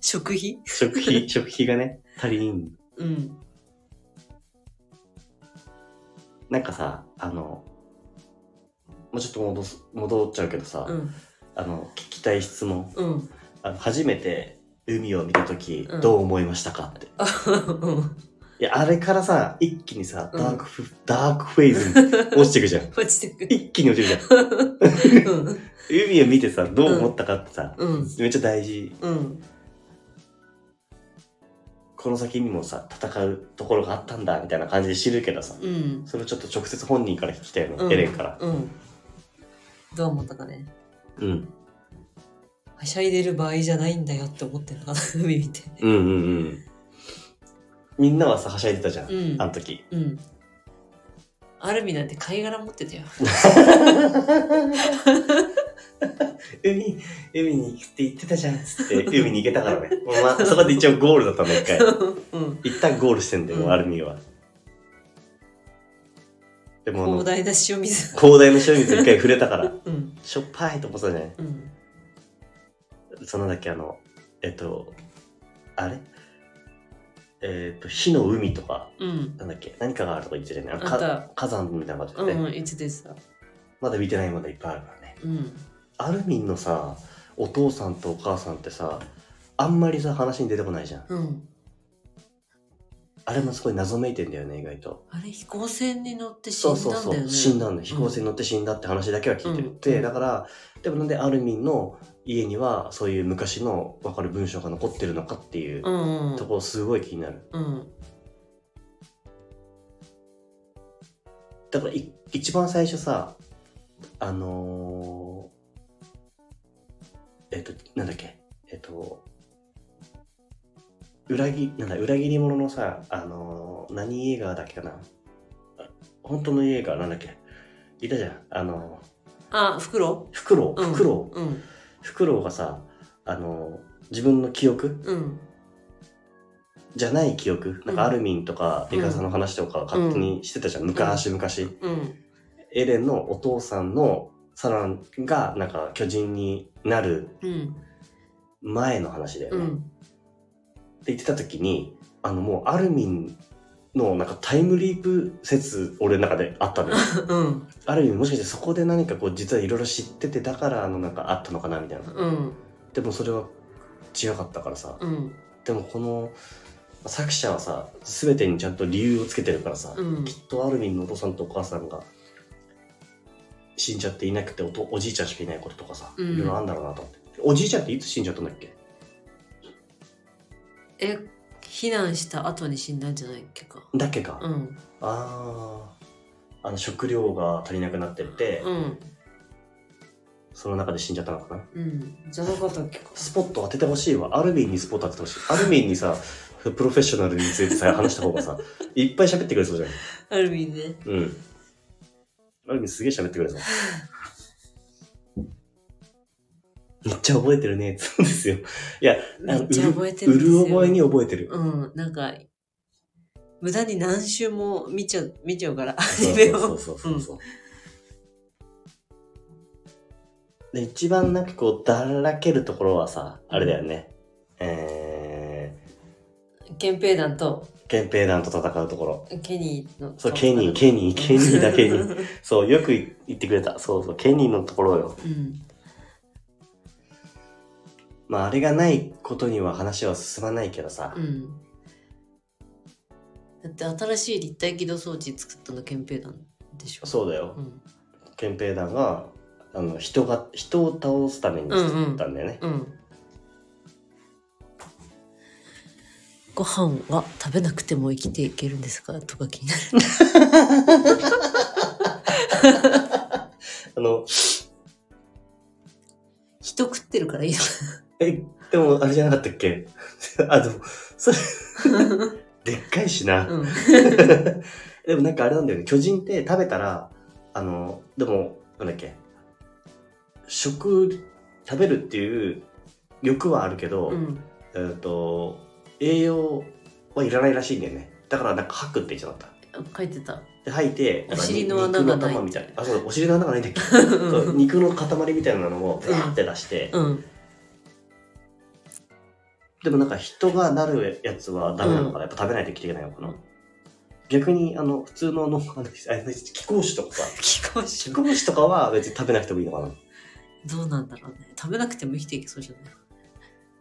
食費？食費、食費がね、足りん。うん。なんかさ、あの、もうちょっと戻す、戻っちゃうけどさ、うん。あの、聞きたい質問。うん。あの、初めて海を見たとき、うんどう思いましたかって。いや、あれからさ、一気にさ、うんダークフ、ダークフェーズに落ちてくじゃん。落ちてく。一気に落ちるじゃん。うん。海を見てさ、どう思ったかってさ、うん。めっちゃ大事。うん。この先にもさ、戦うところがあったんだ、みたいな感じで知るけどさ、うん。それをちょっと直接本人から聞きたいの、うんエレンから。うん。どう思ったかね。うん。はしゃいでる場合じゃないんだよって思ってんな、海見て。うんうんうん。みんなはさ、はしゃいでたじゃん。うんあの時。うん。アルミなんて貝殻持ってたよ。海、海に行くって言ってたじゃん、つって、海に行けたからね。まあ、そこで一応ゴールだったの、一回。うん。一旦ゴールしてんだよ、うんアルミは。でもあの広、大な塩水。広大な塩水一回触れたから、うん。しょっぱいと思ってたじゃないうん。そのだっけ、あの、えっと、あれ？えっと、火の海とか、うん。なんだっけ、何かがあるとか言ってたよね。あのあったか火山みたいな感じでね。うん、いつでさ。まだ見てないものいっぱいあるからね。うん。アルミンのさ、お父さんとお母さんってさ、あんまりさ、話に出てこないじゃん。うん。あれもすごい謎めいてんだよね、意外と。あれ、飛行船に乗って死そうんそうそう、だんだよね。死んだんだ。飛行船に乗って死んだって話だけは聞いてる。うんで、だから、でもなんでアルミンの家にはそういう昔の分かる文章が残ってるのかっていうところすごい気になる。うん。だからい一番最初さ、あのー、えっと、なんだっけ、えっと、裏切なんだ裏切り者のさ、あのー何映画だっけかな？あ本当の映画なんだっけ？いたじゃん。あのあ、袋ー、フクロウ、うんフクロウ、うん。フクロウがさ、あのー自分の記憶うん。じゃない記憶、なんかアルミンとかうんエガさんの話とか勝手にしてたじゃん、昔々。うん。エレンのお父さんのサランがなんか巨人になるうん。前の話だよね。ってうん。言ってた時に、あのもうアルミンのなんかタイムリープ説俺の中であったのよ。うん。アルミンもしかしてそこで何かこう実はいろいろ知っててだからあのなんかあったのかなみたいな。うん。でもそれは違かったからさ。うん。でもこの作者はさ、全てにちゃんと理由をつけてるからさ、うんきっとアルミンのお父さんとお母さんが死んじゃっていなくておとおじいちゃんしかいないこととかさ、うんいろいろあるんだろうなと思って。おじいちゃんっていつ死んじゃったんだっけ？え、避難した後に死んだんじゃないっけか。だっけか。うん。ああ。あの食料が足りなくなってって、うん。その中で死んじゃったのかな。うん。じゃなかったっけか。スポット当ててほしいわ。アルミンにスポット当ててほしい。アルミンにさ、プロフェッショナルについてさ、話した方がさ、いっぱい喋ってくれそうじゃん。アルミンね。うん。アルミンすげえ喋ってくれそう。めっちゃ覚えてるね。そうですよ。いや、めっちゃ覚えてるう。る覚えに覚えてる。うん。なんか、無駄に何周も見ちゃう、見ちゃうから、アニメを。そうそうそうそう。で、一番なんかこう、だらけるところはさ、あれだよね。え憲兵団とー、憲兵団と戦うところ。ケニーの。そう、ケニー、ケニー、ケニーだけに。そう、よく言ってくれた。そうそう、ケニーのところよ。うん。まあ、あれがないことには話は進まないけどさう。ん。だって新しい立体起動装置作ったの憲兵団でしょ？そうだよう。ん。憲兵団が、あの、人が、人を倒すために作ったんだよね。うん。ご飯は食べなくても生きていけるんですか？とか気になる。あの、人食ってるからいいのえ、でも、あれじゃなかったっけ？あ、でも、それ、でっかいしな。うん。でもなんかあれなんだよね。巨人って食べたら、あの、でも、なんだっけ？食、食べるっていう欲はあるけど、うん。えっ、と、栄養はいらないらしいんだよね。だからなんか吐くって言っちゃった。書いてた。で吐いて、なんかお尻の穴がない肉の玉みたいな。あ、そうだ、お尻の穴がないんだっけ？そう肉の塊みたいなのをバーって出して、うん。でもなんか人がなるやつはダメなのかな、やっぱ食べないと生きていけないのかな？逆に、あの、普通のあの、あの気候種とか。さ、気候気種候種とかは別に食べなくてもいいのかな？どうなんだろうね。食べなくても生きていけそうじゃない？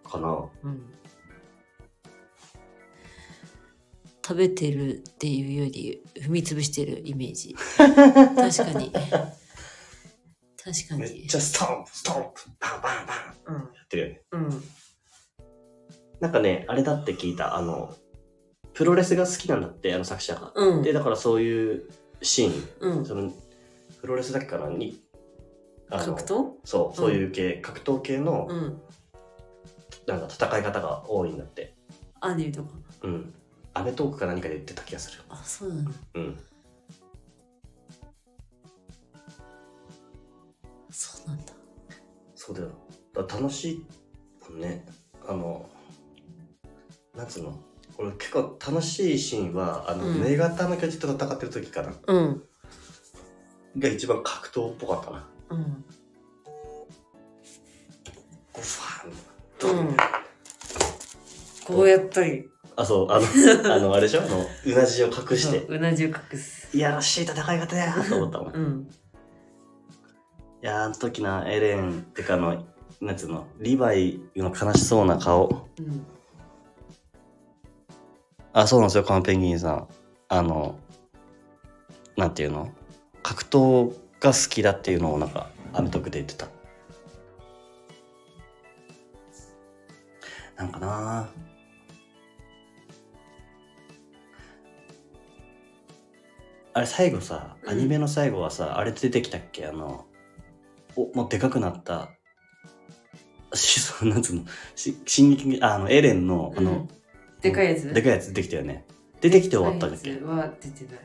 かな。うん。食べてるっていうより踏み潰してるイメージ。確かに。確かに。めっちゃストンプ、ストンプ、バンバンバン。うん。やってるよね。うんなんかね、あれだって聞いた。あの、プロレスが好きなんだって、あの作者が。うんで、だからそういうシーン、うんその、プロレスだけかな？に、あの格闘？そう、そういう系、格闘系の、うんなんか戦い方が多いんだって。アニメとかうん。アメトークか何かで言ってた気がする。あそうなのうん。そうなんだそうだよ。だ楽しいもんね。あの、なんつうの？俺結構楽しいシーンは、あの、うん。女型の巨人と戦ってる時かな。うん。が一番格闘っぽかったな。うん。こうファン。うん。こうやったり。あ、そう、あの、あの、あれでしょ？あの、うなじを隠して、そううなじを隠す。いやらしい戦い方や。と思ったもん。いうんやー、あの時な、エレンってかあの、なんつうの、リヴァイの悲しそうな顔。うんあ、そうなんですよ、カンペンギンさん。あの、なんていうの？格闘が好きだっていうのをなんか、アメトークで言ってた。なんかなあれ最後さ、うん。アニメの最後はさ、あれ出てきたっけ？あの、お、もうでかくなった、し、そうなんつうの、し、進撃、ああの、エレンの、あの、うんでかいやつ？でかいやつ出てきたよね。出てきて終わったんだっけ？は出てない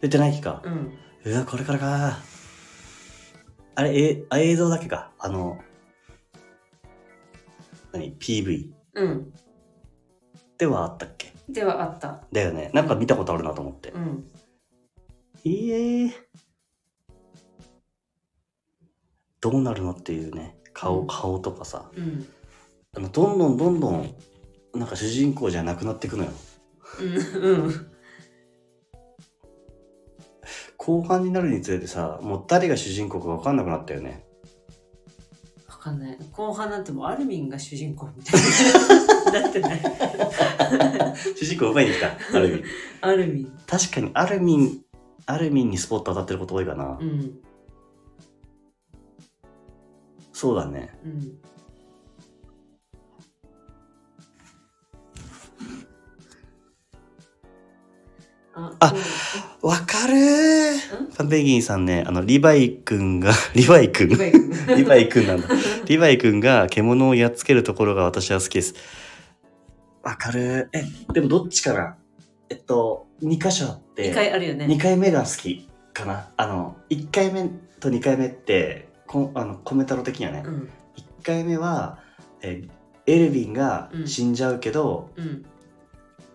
出てない気か。うんうわ、これからか。あれ、え、あ映像だけか？あの、何 ?PV うんではあったっけ？ではあっただよね。なんか見たことあるなと思って。うんいいえどうなるのっていうね。顔、うん顔とかさ。うんあの、どんどんどんどん、なんか主人公じゃなくなっていくのよ。うんうん後半になるにつれてさ、もう誰が主人公か分かんなくなったよね。わかんない後半なんてもうアルミンが主人公みたいな だってない主人公奪いに来た、ある意味。アルミン確かにアルミン、アルミンにスポット当たってること多いかな。うんそうだね。うんあわかる。ーファンペンギンさんね、あの、リヴァイ君が、リヴァイ君。リリヴァイ君なんだ。リヴァイ君が獣をやっつけるところが私は好きです。わかる。ーえ、でもどっちかなえっと、2箇所あって、二回あるよね。2回目が好きかな。あの、1回目と2回目って、こあのコメンタロ的にはね、うん。1回目は、えエルヴィンがうん。死んじゃうけど、うん。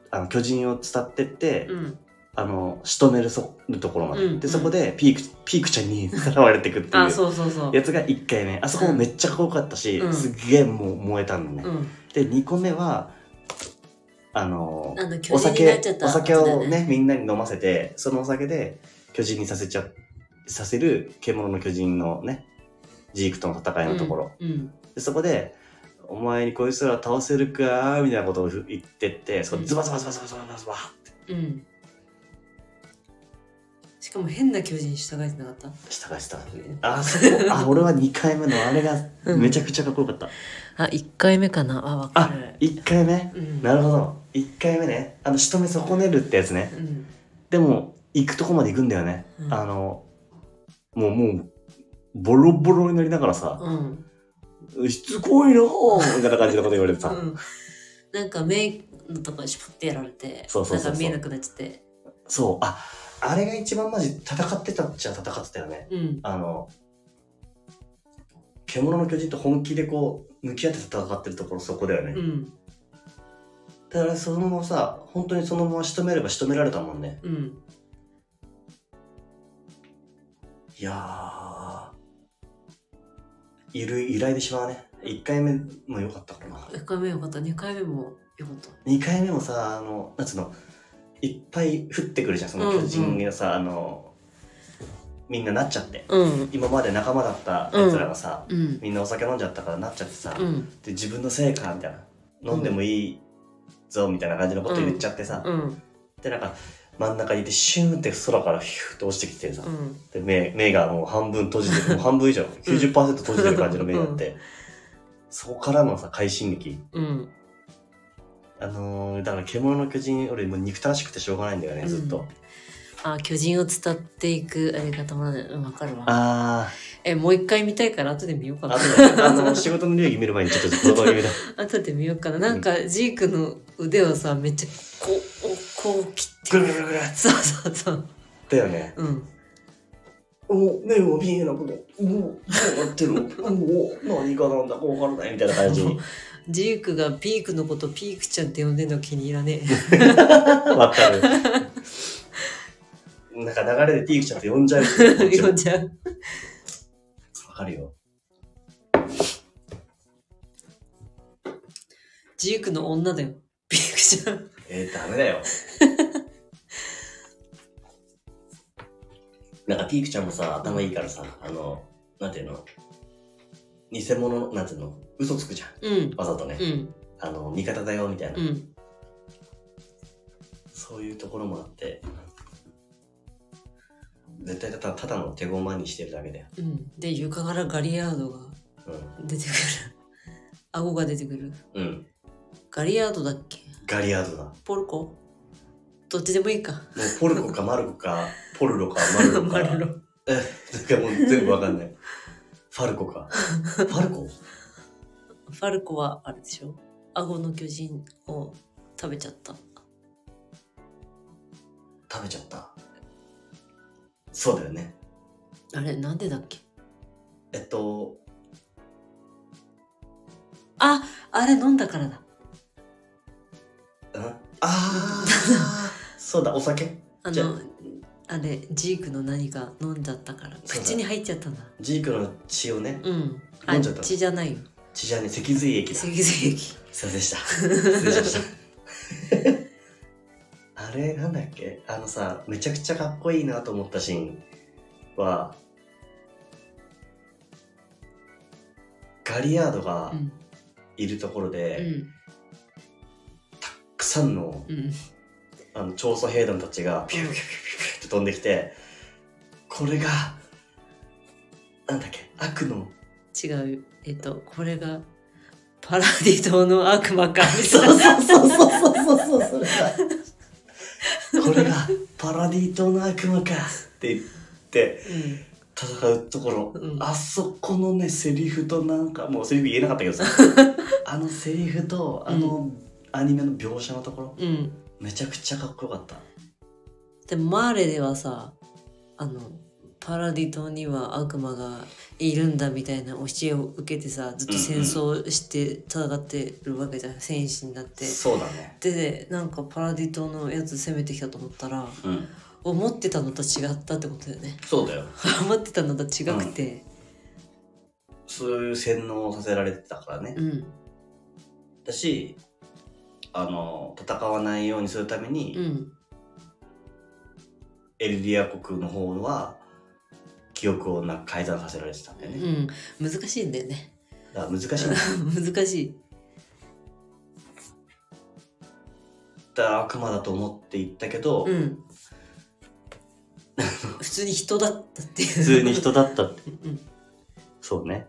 あの巨人を伝ってって、うんあの仕留めるそるところまで、うんでそこでピークピークちゃんにさらわれてくっていあう。そうそうそう。やつが1回目。あそこもめっちゃかっこよかったし、うん。すっげえもう燃えたんだね、うん。で2個目はあのお酒お酒をねみんなに飲ませてそのお酒で巨人にさせちゃさせる獣の巨人のねジークとの戦いのところ、うんでそこで「お前にこいつら倒せるか?」みたいなことを言ってってそこズバズバズバズバズバズバズバって。うんしかも変な巨人従えてなかった？従えてた。あそう。あ 俺は2回目のあれがうん。めちゃくちゃかっこよかった、あ一回目かな？あわかる。1回目？うん。なるほど。1回目ね。あの仕留め損ねるってやつね。うん。でも行くとこまで行くんだよね、うん。あのもうもうボロボロになりながらさうん「しつこいなぁ」みたいな感じのこと言われてさ、うん。なんか目のとこにシュポってやられてそうそうそうそう。なんか見えなくなっちゃって。そう。ああれが一番マジ戦ってたっちゃ戦ってたよね。うん。あの獣の巨人と本気でこう向き合って戦ってるところそこだよね、うん。だからそのままさ本当にそのまま仕留めれば仕留められたもんね。うん。いやーいる依頼でしまうね。1回目も良かったからな。1回目よかった。2回目もよかった。2回目もさ、あの、なんつうの、いっぱい降ってくるじゃん、その巨人がさ、あの、みんななっちゃって。うん。今まで仲間だったやつらがさ、うん。みんなお酒飲んじゃったからなっちゃってさ、うん。で自分のせいかみたいな。飲んでもいいぞみたいな感じのこと言っちゃってさ、うん。でなんか真ん中にいてシューンって空からヒューって落ちてきてさ、うん。で目目がもう半分閉じてる もう半分以上90%閉じてる感じの目になって、そこからのさ快進撃。うんあのー、だから獣の巨人俺もう憎たらしくてしょうがないんだよねずっと、うんあ巨人を伝っていくやり方もわかるわ。あえもう一回見たいから後で見ようかあな。あの仕事の流儀見る前にちょっと動画見た 後で見ようかな。なんかジークの腕をさめっちゃこうこう切ってぐるぐるぐるそうそうそう。だよね。うん。お目を見えなくなおどうなってる？お何がなんだかわからないみたいな感じ。に ジークがピークのことピークちゃんって呼んでんの気に入らね わかる。なんか流れでピークちゃんって呼んじゃう。呼んじゃうわかるよ。ジークの女だよピークちゃんえー、ダメだよ。なんかピークちゃんもさ、頭いいからさ、あの、なんていうの？偽物、なんていうの？嘘つくじゃん。うんわざとね。うんあの、味方だよ、みたいな。うんそういうところもあって、絶対ただただの手駒にしてるだけだよ。うんで床からガリアードがう出てくる顎が出てくるん。うん。ガリアードだっけ？ガリアードだ。もポルコ？どっちでもいいかうポルコかマルコか、ポルロかマルロか。マルロかもう全部わかんない。ファルコか。ファルコ？ファルコはあれでしょ。顎の巨人を食べちゃった。食べちゃった？そうだよね。あれなんでだっけ？えっと、ああれ飲んだからだ。ん？ああ そうだ、お酒？じゃあのあれジークの何か飲んじゃったから。そうだ。口に入っちゃったんだ。ジークの血をね、うん。あ飲んじゃった。の血じゃないよ。血じゃね、脊髄液だ。脊髄液。ませんでした。失礼しました。あれ、なんだっけ？あのさ、めちゃくちゃかっこいいなと思ったシーンは、ガリアードがうん。いるところで、うん。たくさんのうん。あの調査兵団たちがピューピューピューピって飛んできて、これが、なんだっけ、悪の、違うよえっとこれがパラディ島の悪魔かそいうなそうそうそうそうそう、それだ。これがパラディ島の悪魔かって言って戦うところ、うんあそこのね、セリフとなんか、もうセリフ言えなかったけどさ、あのセリフとあのアニメの描写のところ、うん、うん、めちゃくちゃかっこよかった。でもマーレではさあのパラディ島には悪魔がいるんだみたいな教えを受けてさずっと戦争して戦ってるわけじゃん戦士になってそうだね。でなんかパラディ島のやつ攻めてきたと思ったらうん。思ってたのと違ったってことだよねそうだよ。思ってたのと違くてそういう洗脳をさせられてたからね。うんだし、あの、戦わないようにするために、うんエルディア国の方は、記憶をな改ざんさせられてたんだよね。うん難しいんだよねだから 難しい。難しいだ悪魔だと思って言ったけど、うん普通に人だったっていう普通に人だったって。うんそうね。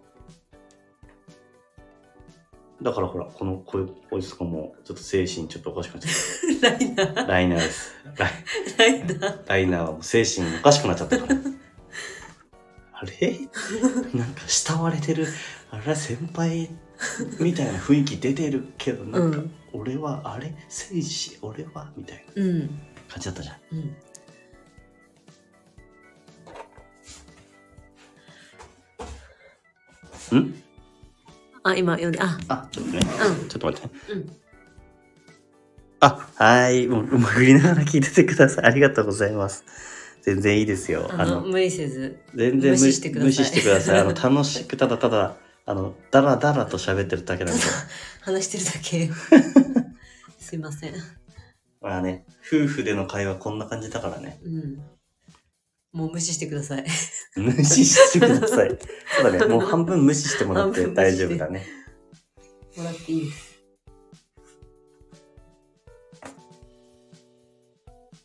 だからほら、この、こういつとかも、ちょっと精神ちょっとおかしくなっちゃっ ライナー？た。ライナーです。ライライナー？ライナーはもう精神おかしくなっちゃったから。あれ？なんか慕われてる、あれ先輩みたいな雰囲気出てるけど、なんか、うん俺はあれ？聖司俺はみたいなうん感じだったじゃん。うんん？あ今読んでああ、ちょっとね。うんちょっと待ってね。うんあ、はーい。もう、うまくりながら聞いててください。ありがとうございます。全然いいですよ。あの無理せず全然無無視してください無視してください。あの、楽しく、ただただあの、だらだらと喋ってるだけなんで。話してるだけ すいませんまあね、夫婦での会話こんな感じだからね。うんもう無視してください無視してください。そうだね、もう半分無視してもらって大丈夫だね。もらっていいです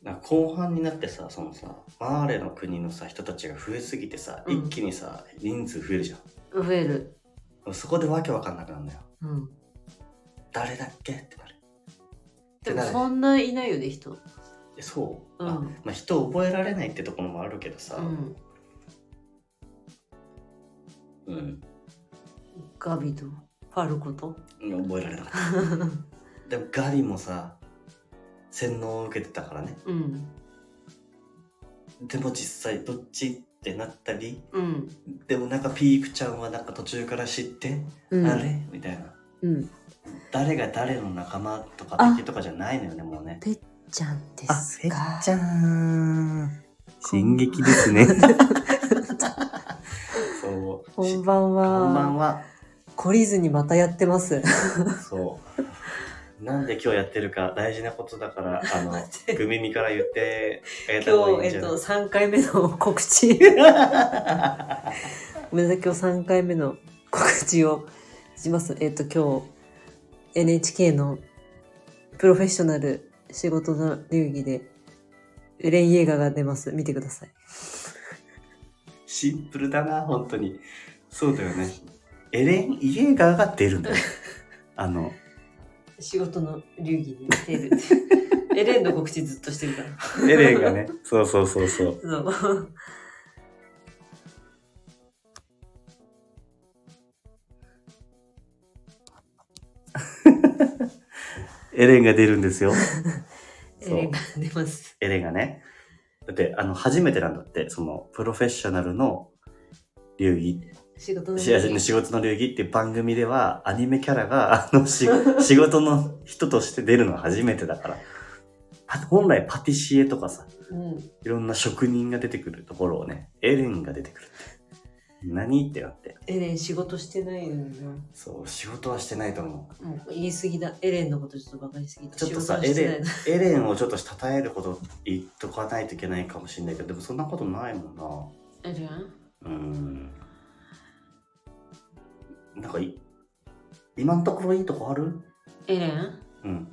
な後半になってさ、そのさ、マーレの国のさ、人たちが増えすぎてさ、うん一気にさ、人数増えるじゃ増えるん。そこでわけわかんなくなるんだよ。うん誰だっけってなる。でもそんないないよね人えそう、うん。あまあ、人覚えられないってところもあるけどさ、うん。うん、ガビとファルコと？覚えられなかった。でもガリもさ、洗脳を受けてたからね。うん。でも実際どっちってなったり、うん。でもなんかピークちゃんはなんか途中から知って、うん。あれ？みたいな。うん。誰が誰の仲間とか敵とかじゃないのよね、もうね。ちゃんであ、すぺっかちゃん。進撃ですね。そう。こんばんこんばんはは。懲りずにまたやってますそう。なんで今日やってるか大事なことだから、あのグミミから言ってあげた方今日、えっと、がいいんじゃない？3回目の告知。ごめんなさい、今日3回目の告知をします。えっと、今日、NHK のプロフェッショナル仕事の流儀で、エレン・イェーガーが出ます。見てください。シンプルだな、本当に。そうだよね。エレン・イエーガーが出るんだよ。あの、仕事の流儀に出る。エレンの告知ずっとしてるから。エレンがね、そうそうそうそう。そう。エレンが出るんですよ。エレンが出ます。エレンがね。だって、あの、初めてなんだって、その、プロフェッショナルの流儀仕事のし仕事の流儀っていう番組では、アニメキャラが、あの、し 仕事の人として出るのは初めてだから。パ本来パティシエとかさ、うん。いろんな職人が出てくるところをね、エレンが出てくるって。何ってなって。エレン仕事してないのにな。そう、仕事はしてないと思もう言い過ぎだ。エレンのことちょっとバカにしすぎう。た。ちょっとさ、エレン、エレンをちょっと称えること言っとかないといけないかもしれないけど、でもそんなことないもんな。エレンうーん。なんかい、今のところいいとこある？エレン？うん。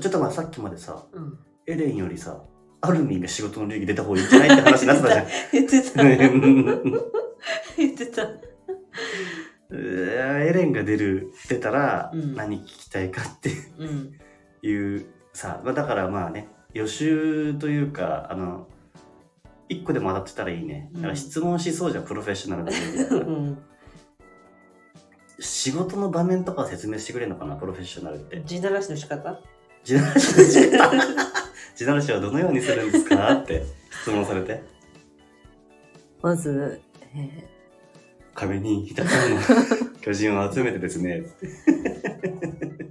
ちょっとまあさっきまでさ、うん。エレンよりさ、アルミンが仕事の流儀出た方がいいんじゃないって話になってたじゃん。言ってた。う言ってた。ーエレンが出る、出たらうん何聞きたいかってうん。いうさ、まあ、だからまあね、予習というか、あの、一個でも当たってたらいいね。だから質問しそうじゃん、プロフェッショナルだから うん。仕事の場面とか説明してくれるのかな、プロフェッショナルって。地ならしの仕方？地ならしの仕方？地ならしはどのようにするんですか？って質問されて。まず、え壁にひたちゃんの 巨人を集めてですね。ー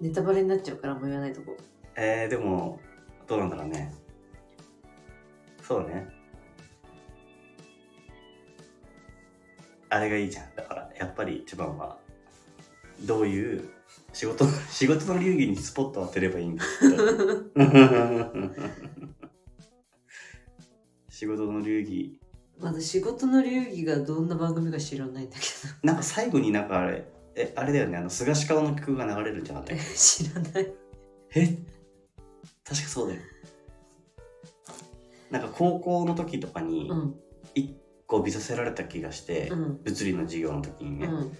ネタバレになっちゃうからもう言わないとこ。えー、でも、どうなんだろうね。そうね。あれがいいじゃん。だから、やっぱり一番は、どういう仕事、仕事の流儀にスポットを当てればいいんです 仕事の流儀。まだ仕事の流儀がどんな番組か知らないんだけなんか最後になんかあれ、え、あれだよね、あの、菅氏川の曲が流れるんじゃなかった知らない。え？確かそうだよ。なんか高校の時とかにうん。一個見させられた気がして、うん。物理の授業の時にね、うん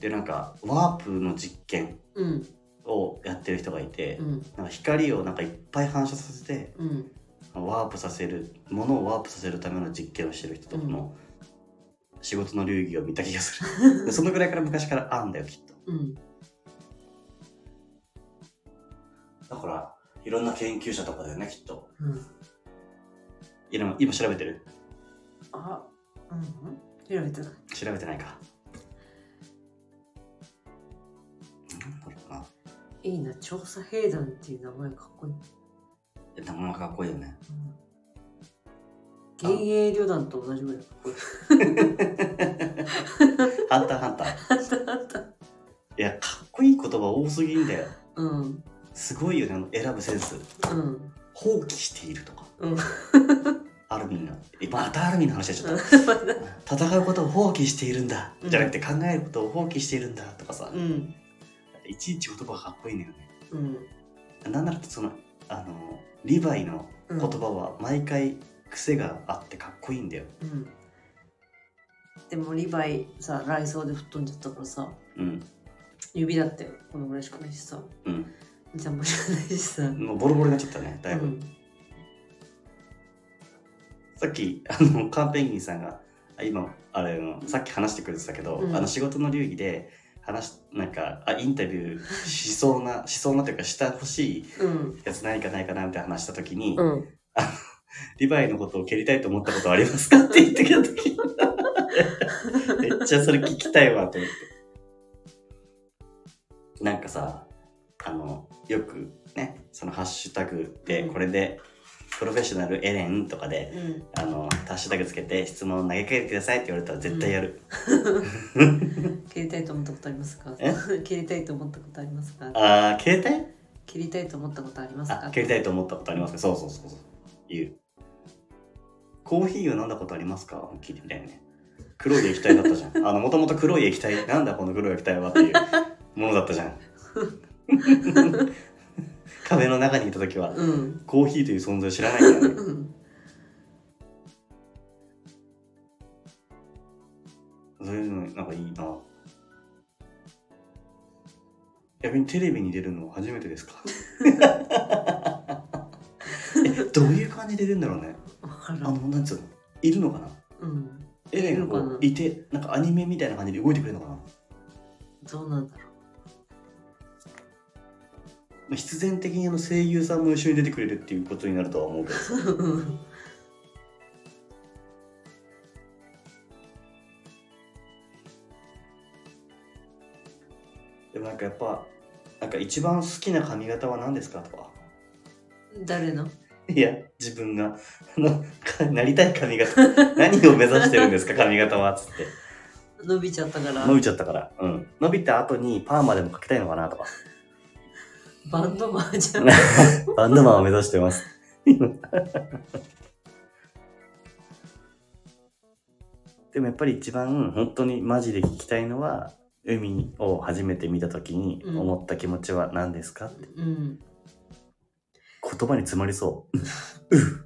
でなんかワープの実験うん。をやってる人がいて、うん。なんか光をなんかいっぱい反射させてうん。ワープさせるものをワープさせるための実験をしてる人とかの仕事の流儀を見た気がする。でそのぐらいから昔からあんだよきっと。うん。だからいろんな研究者とかだよねきっと。今調べてる。あうん。調べてない。調べてないかいいな調査兵団っていう名前かっこいい、え名前かっこいいよね幻影旅団と同じぐらいかっこいいハンターハンター。いや、かっこいい言葉多すぎんだよ。うんすごいよね、あの選ぶセンス。うん放棄しているとか。うんアルミンが。えまたアルミンの話しちゃった。戦うことを放棄しているんだ。うんじゃなくて考えることを放棄しているんだとかさ。うんいちいち言葉がかっこいいんだよね。うんなんならその、あの、リヴァイのうん言葉は毎回癖があってかっこいいんだよ。うんでもリヴァイさ雷装で吹っ飛んじゃったからさうん。指だってこのぐらいしかないしさうん。じゃも知らないしさもうボロボロになっちゃったね、だいぶ。うんさっき、あの、カーペンギンさんが、あ今、あれの、さっき話してくれてたけど、うんあの、仕事の流儀で、話し、なんか、あ、インタビューしそうな、しそうなというか、してほしいうん。やつ何かないかなって話したときに、うん。リヴァイのことを蹴りたいと思ったことはありますかって言ってきたとき、めっちゃそれ聞きたいわ、と思って。なんかさ、あの、よくね、そのハッシュタグで、うん。これで、プロフェッショナルエレンとかで、うんあの、ハッシュタグつけて質問投げかけてくださいって言われたら絶対やる。蹴りたいと思ったことありますか？え蹴りたい？と思ったことありますかあー、携帯蹴りたいと思ったことありますか？あ、蹴りたいと思ったことありますか？そうそうそうそう。言う。コーヒーを飲んだことありますか？聞いてみたいね。黒い液体だったじゃん。あの、もともと黒い液体、なんだこの黒い液体はっていうものだったじゃん。壁の中にいた時は、うん。コーヒーという存在を知らないんだよね。うん。そういうの、なんかいいな。逆にテレビに出るのは初めてですか？え、どういう感じで出るんだろうね。あの、んなんつうの？いるのかな？うん。エレンがこいて、なんかアニメみたいな感じで動いてくれるのかな？どうなんだろまあ必然的にあの声優さんも一緒に出てくれるっていうことになるとは思うけどでもなんかやっぱ、なんか一番好きな髪型は何ですかとか。誰の？いや、自分が、あの、かなりたい髪型、何を目指してるんですか 髪型はつって。伸びちゃったから伸びちゃったから。うん。伸びた後にパーマでもかけたいのかなとか。バンドマンじゃん。バンドマンを目指してます。でもやっぱり一番本当にマジで聞きたいのは、海を初めて見た時に思った気持ちは何ですかって。うん。言葉に詰まりそう。うう。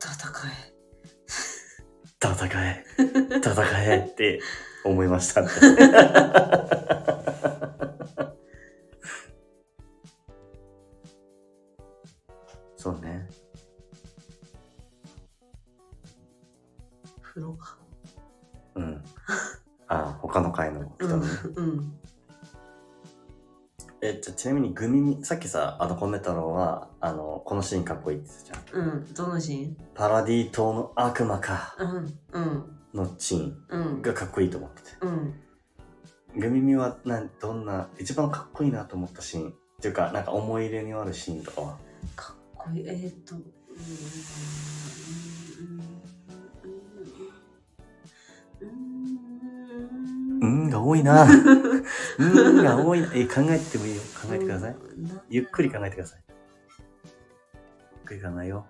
戦え。戦え。戦えって思いました。風呂かうん。ああ、他の回のう人のね。んうんえ、じゃあちなみにグミミ、さっきさ、あの、コメ太郎は、あの、このシーンかっこいいって言ってたじゃん。うんどのシーン？パラディ島の悪魔か、うんうんのシーンうんがかっこいいと思ってて。うんグミミは、なん、どんな、一番かっこいいなと思ったシーン？っていうか、なんか思い入れにあるシーンとかは？かっこいいえー、っとうーんうーんが多いな。うんが多いな。え、考えてもいいよ。考えてください。ゆっくり考えてください。ゆっくり考えよ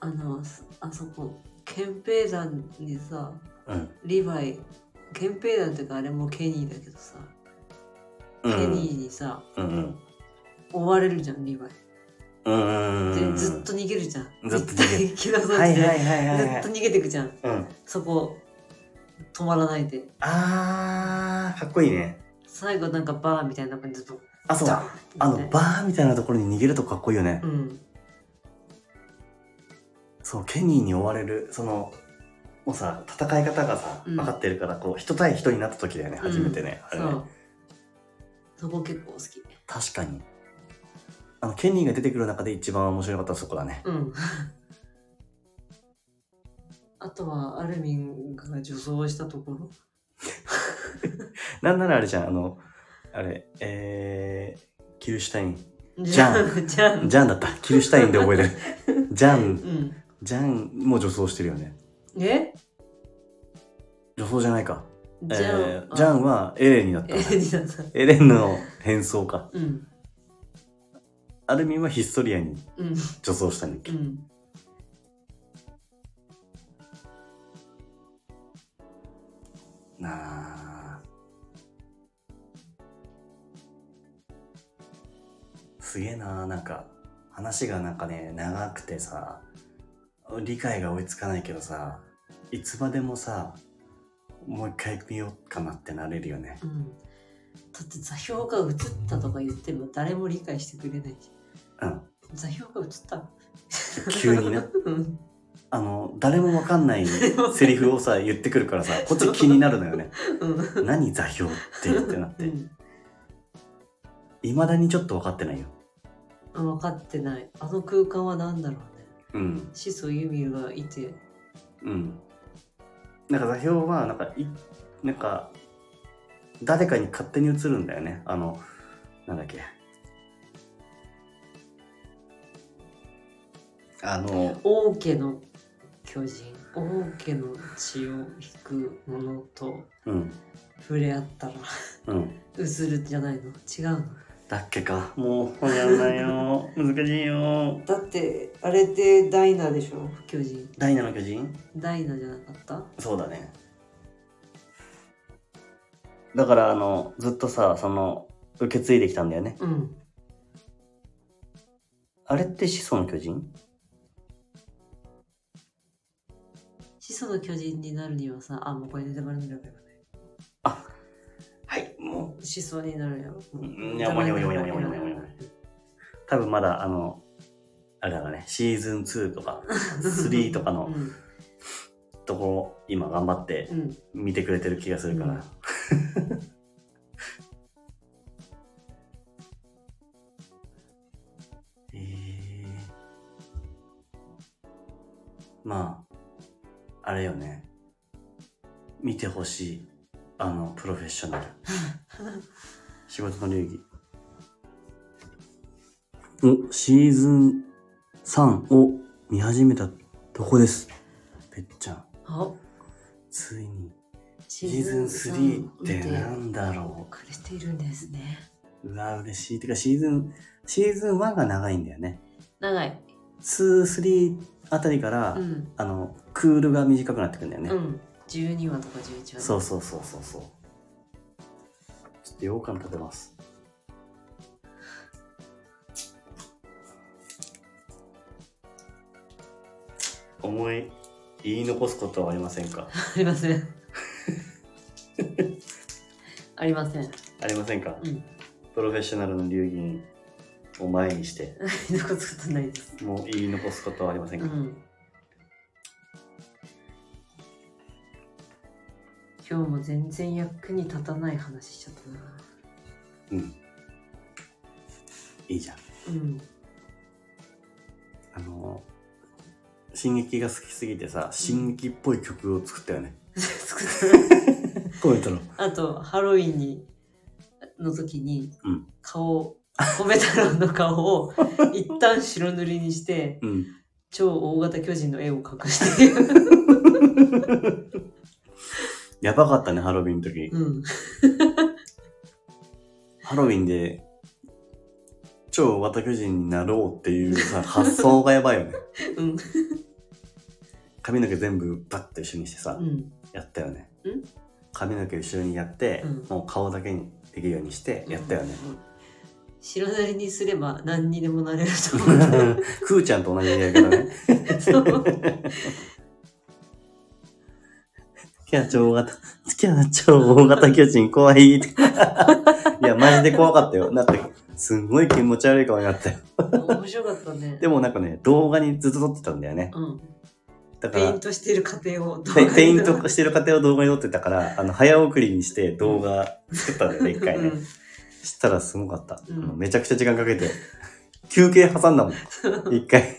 あのあそこ憲兵団にさう。うん。リヴァイ憲兵団っていうかあれもケニーだけどさ、うん。ケニーにさうんうん。追われるじゃんリヴァイ。でずっと逃げるじゃんずっいではいはいはいはいずっと。逃げてくじゃんうん。そこ止まらないであー、かっこいいね。最後なんかバーみたいな感じであ、そう。あの、バーみたいなところに逃げるとかっこいいよね。うんそう、ケニーに追われる、その、もうさ、戦い方がさ、うん分かってるから、こう、人対人になった時だよね、初めてね。あれねそうそこ結構好き確かに。あの、ケニーが出てくる中で一番面白かったそこだね。うんあとはアルミンが女装したところなんならあれじゃん、あの、あれ、えー、キルシュタイン。じゃんじゃんジャンだった。キルシュタインで覚えてる。ジャン、うんジャンも女装してるよね。え？女装じゃないか。じゃん、えージャンはエレンになったエレンの変装か。うんアルミンはヒストリアにうん女装したんだっけ？うんなあ。すげえななんか、話がなんかね、長くてさ、理解が追いつかないけどさ、いつまでもさ、もう一回見ようかなってなれるよね。うんだって座標が映ったとか言っても誰も理解してくれないじうん。座標が映った急にな。うんあの、誰もわかんないセリフをさ、言ってくるからさ、こっち気になるのよね。うん何座標って言ってなって。うん未だにちょっと分かってないよ。あ分かってないあの空間は何だろうねうん。始祖ユミルがいてうん。なんか座標は、なんか、い、なんか、誰かに勝手に映るんだよね。あの、なんだっけ。あの、王家の巨人王家の血を引くものとうん、触れ合ったらうん。映るんじゃないの？違うの？だっけか。もう、やんないよ。難しいよ。だってあれってダイナでしょ？巨人ダイナの巨人？ダイナじゃなかった？そうだね。だから、あの、ずっとさ、その、受け継いできたんだよね。うんあれって始祖の巨人？始祖の巨人になるにはさあもうこれネタバレになるからね。はい、もう、始祖になるよ。もううんやばいやばいやばいやばいやばい多分まだ、あの、あれだからね、シーズン2とか、3とかのうん。ところ、今頑張ってうん。見てくれてる気がするから。うんほしい。あの、プロフェッショナル。仕事の流儀。お、シーズン3を見始めたとこです。ぺっちゃん。あついに。シシーズン3って見なんだろくれているんですねう。うわ、嬉しい。てか、シーズン、シーズン1が長いんだよね。長い2、3あたりから、うんあの、クールが短くなってくんだよね。うん12話とか11話そうそうそうそうそう。ちょっと羊羹食べます。思い、言い残すことはありませんか？ありません。ありません。ありませんか、うん。プロフェッショナルの流儀を前にして、残すことないです。もう言い残すことはありませんか、うん今日も全然役に立たない話しちゃったなうん。いいじゃん。うんあの、進撃が好きすぎてさ、進撃っぽい曲を作ったよね。こう言ったの。あとハロウィンにの時にうん顔米太郎の顔を一旦白塗りにしてうん。超大型巨人の絵を描して やばかったね、ハロウィンの時。うんハロウィンで、超大型巨人になろうっていうさ、発想がやばいよね。うん髪の毛全部バッと一緒にしてさ、うんやったよねん？髪の毛後ろにやって、うんもう顔だけにできるようにしてやったよね。うん白塗りにすれば何にでもなれると思う クーちゃんと同じやけどね。そういや、超大型、いや、超大型巨人怖い。いや、マジで怖かったよ。だって、すんごい気持ち悪い顔になったよ。面白かったね でもなんかね、動画にずっと撮ってたんだよね。うんだからペイン、トしている過程を動画にペペイントしてる過程を動画に撮ってたから、あの、早送りにして動画作ったんだよね、一回ね。うんしたらすごかった。うんめちゃくちゃ時間かけて、休憩挟んだもん。一回。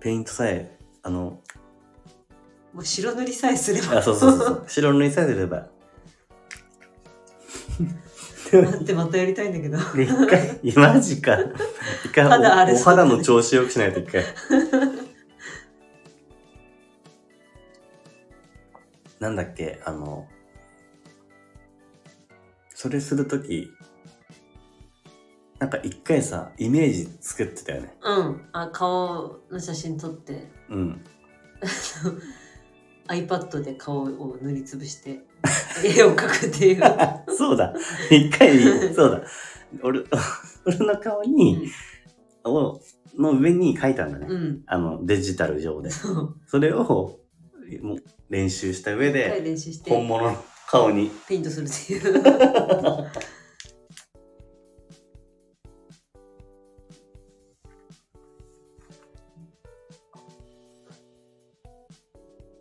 ペイントさえ、あの、もう白塗りさえすればあ、そうそうそうそう。白塗りさえすれば。待ってまたやりたいんだけどで、一回、いやマジか。一回お、お肌荒れそう肌の調子良くしないと一回。なんだっけ、あの、それするとき、なんか一回さ、イメージ作ってたよね。うんあ顔の写真撮ってうん。iPad で顔を塗りつぶして絵を描くっていう そうだ。一回、そうだ。俺、俺の顔に、を、の上に書いたんだね。うんあの、デジタル上で。そうそれを、もう練習した上で、練習して本物の顔に。ペイントするっていう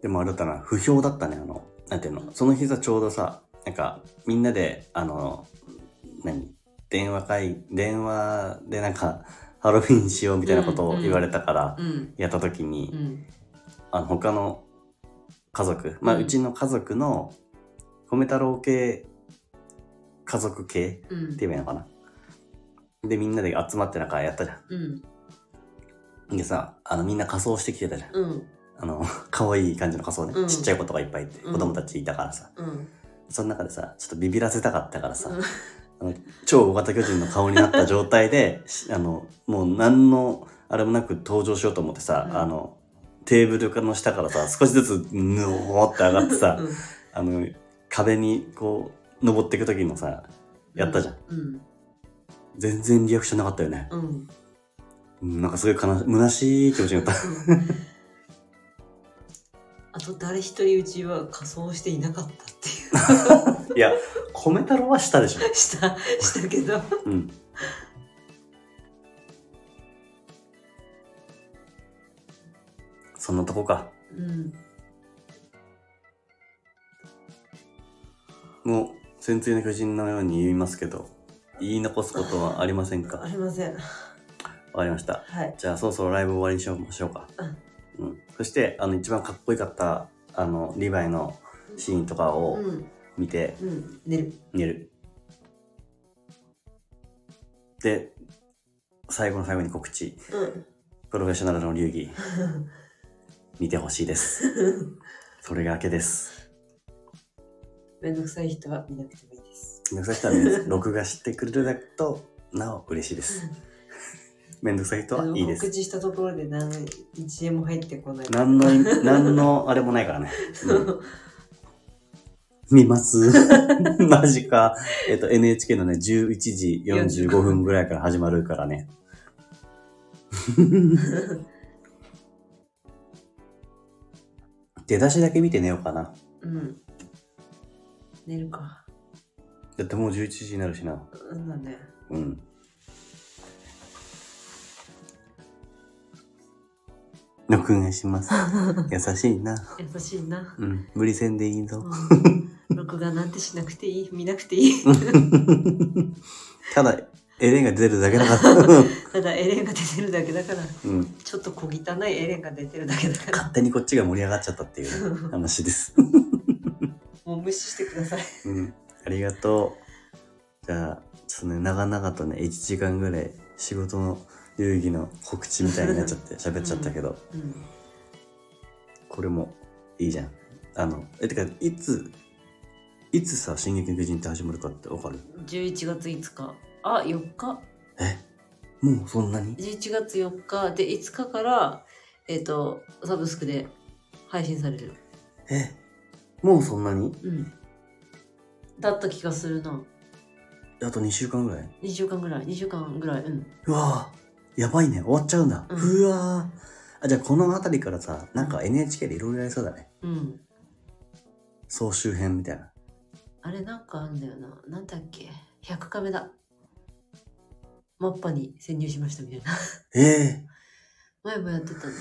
でもあれだったな、不評だったね、あの、なんていうの、その日さ、ちょうどさ、なんか、みんなで、あの、何？電話会、電話でなんか、ハロウィンしようみたいなことを言われたから、うん。やった時に、うん。あの、他の家族、まあ、うん。うちの家族の、米太郎系、家族系うん。って言えばいいのかな？で、みんなで集まってなんかやったじゃうんん。でさ、あの、みんな仮装してきてたじゃん。うんあの、可愛い感じの仮装ね。うんちっちゃい子とかいっぱいいて、うん子供たちいたからさ。うんその中でさ、ちょっとビビらせたかったからさ、あの超大型巨人の顔になった状態で、しあの、もう何の、あれもなく登場しようと思ってさ、うんあの、テーブルの下からさ、少しずつ、ぬおーって上がってさ、うんあの、壁にこう、登っていく時のさ、やったじゃん。うん全然リアクションなかったよね。うんうんなんかすごい悲し、虚しい気持ちになった。うんあと誰一人うちは仮装していなかったっていいや、米太郎はしたでしょ。うしたしたけどうん。そんなとこか。うんもう、潜水の巨人のように言いますけど、言い残すことはありませんか？ありませんわかりました。はいじゃあ、そろそろライブ終わりにしましょうか。うん。そして、あの、一番かっこよかった、あの、リヴァイのシーンとかをうん見てうん寝る寝る。で、最後の最後に告知。うんプロフェッショナルの流儀、見てほしいです。それだけです。めんどくさい人は見なくてもいいですめんどくさい人はね、録画してくれるだけと、なお嬉しいです。めんどくさい人はいいです。告知したところで何1円も入ってこない何の、何のあれもないからね。うん見ます マジか。えっ、と、NHK のね、11時45分ぐらいから始まるからね。出だしだけ見て寝ようかな。うん寝るかだってもう11時になるしな。うんだねうん。録画します。優しいな。優しいな、うん。無理せんでいいぞ。うん、録画なんてしなくていい見なくていい ただ、エレンが出るだけだから。ただエレンが出てるだけだからうん。ちょっと小汚いエレンが出てるだけだから勝手にこっちが盛り上がっちゃったっていうね話です。もう無視してくださいうん。ありがとう。じゃあ、ちょっとね、長々とね、1時間ぐらい仕事の遊戯の告知みたいになっちゃって 喋っちゃったけど、うんこれもいいじゃん。あの、え、てか、いつ、いつさ、進撃の巨人って始まるかってわかる？11月5日。あ4日。え？もうそんなに？11月4日。で5日からえっ、とサブスクで配信される。え？もうそんなに？うん。だった気がするな。あと2週間ぐらい？2週間ぐらい。2週間ぐらい。うん。うわぁ、やばいね。終わっちゃうんだ。ううんわぁ。あ、じゃあこの辺りからさ、なんか NHK でいろいろやりそうだね。うん総集編みたいな。あれなんかあんだよななんだっけ100カメだマッパに潜入しましたみたいなえ前もやってたんだよね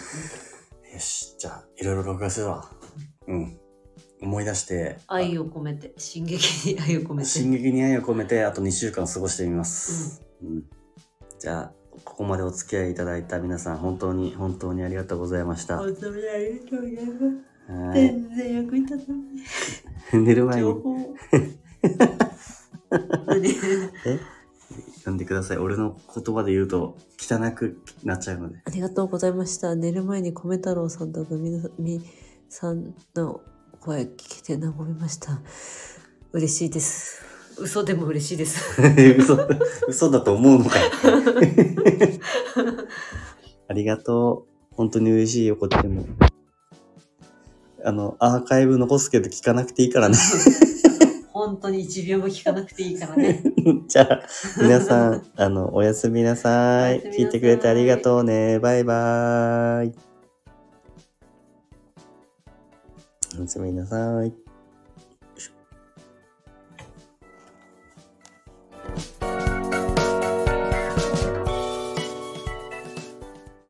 えよし、じゃあ、いろいろ録画するわ。うん。思い出して、愛を込めて進撃に愛を込めて進撃に愛を込めて、あと2週間過ごしてみます。うん。じゃあ、ここまでお付き合いいただいた皆さん、本当に、本当にありがとうございました。は本当にありがとうございますい。全然役に立たない寝る前に え？読んでください。俺の言葉で言うと汚くなっちゃうので。ありがとうございました。寝る前に米太郎さんとグミみさんの声聞けて和みました。嬉しいです。嘘でも嬉しいです。嘘、嘘だと思うのかよ。ありがとう。本当に嬉しいよ、こっちも。あの、アーカイブ残すけど聞かなくていいからね。本当に一秒も聞かなくていいからね。じゃあ、皆さん、あの、おやすみなさい。おやすみなさい聞いてくれてありがとうね。バイバーイ。おやすみなさい。Bye.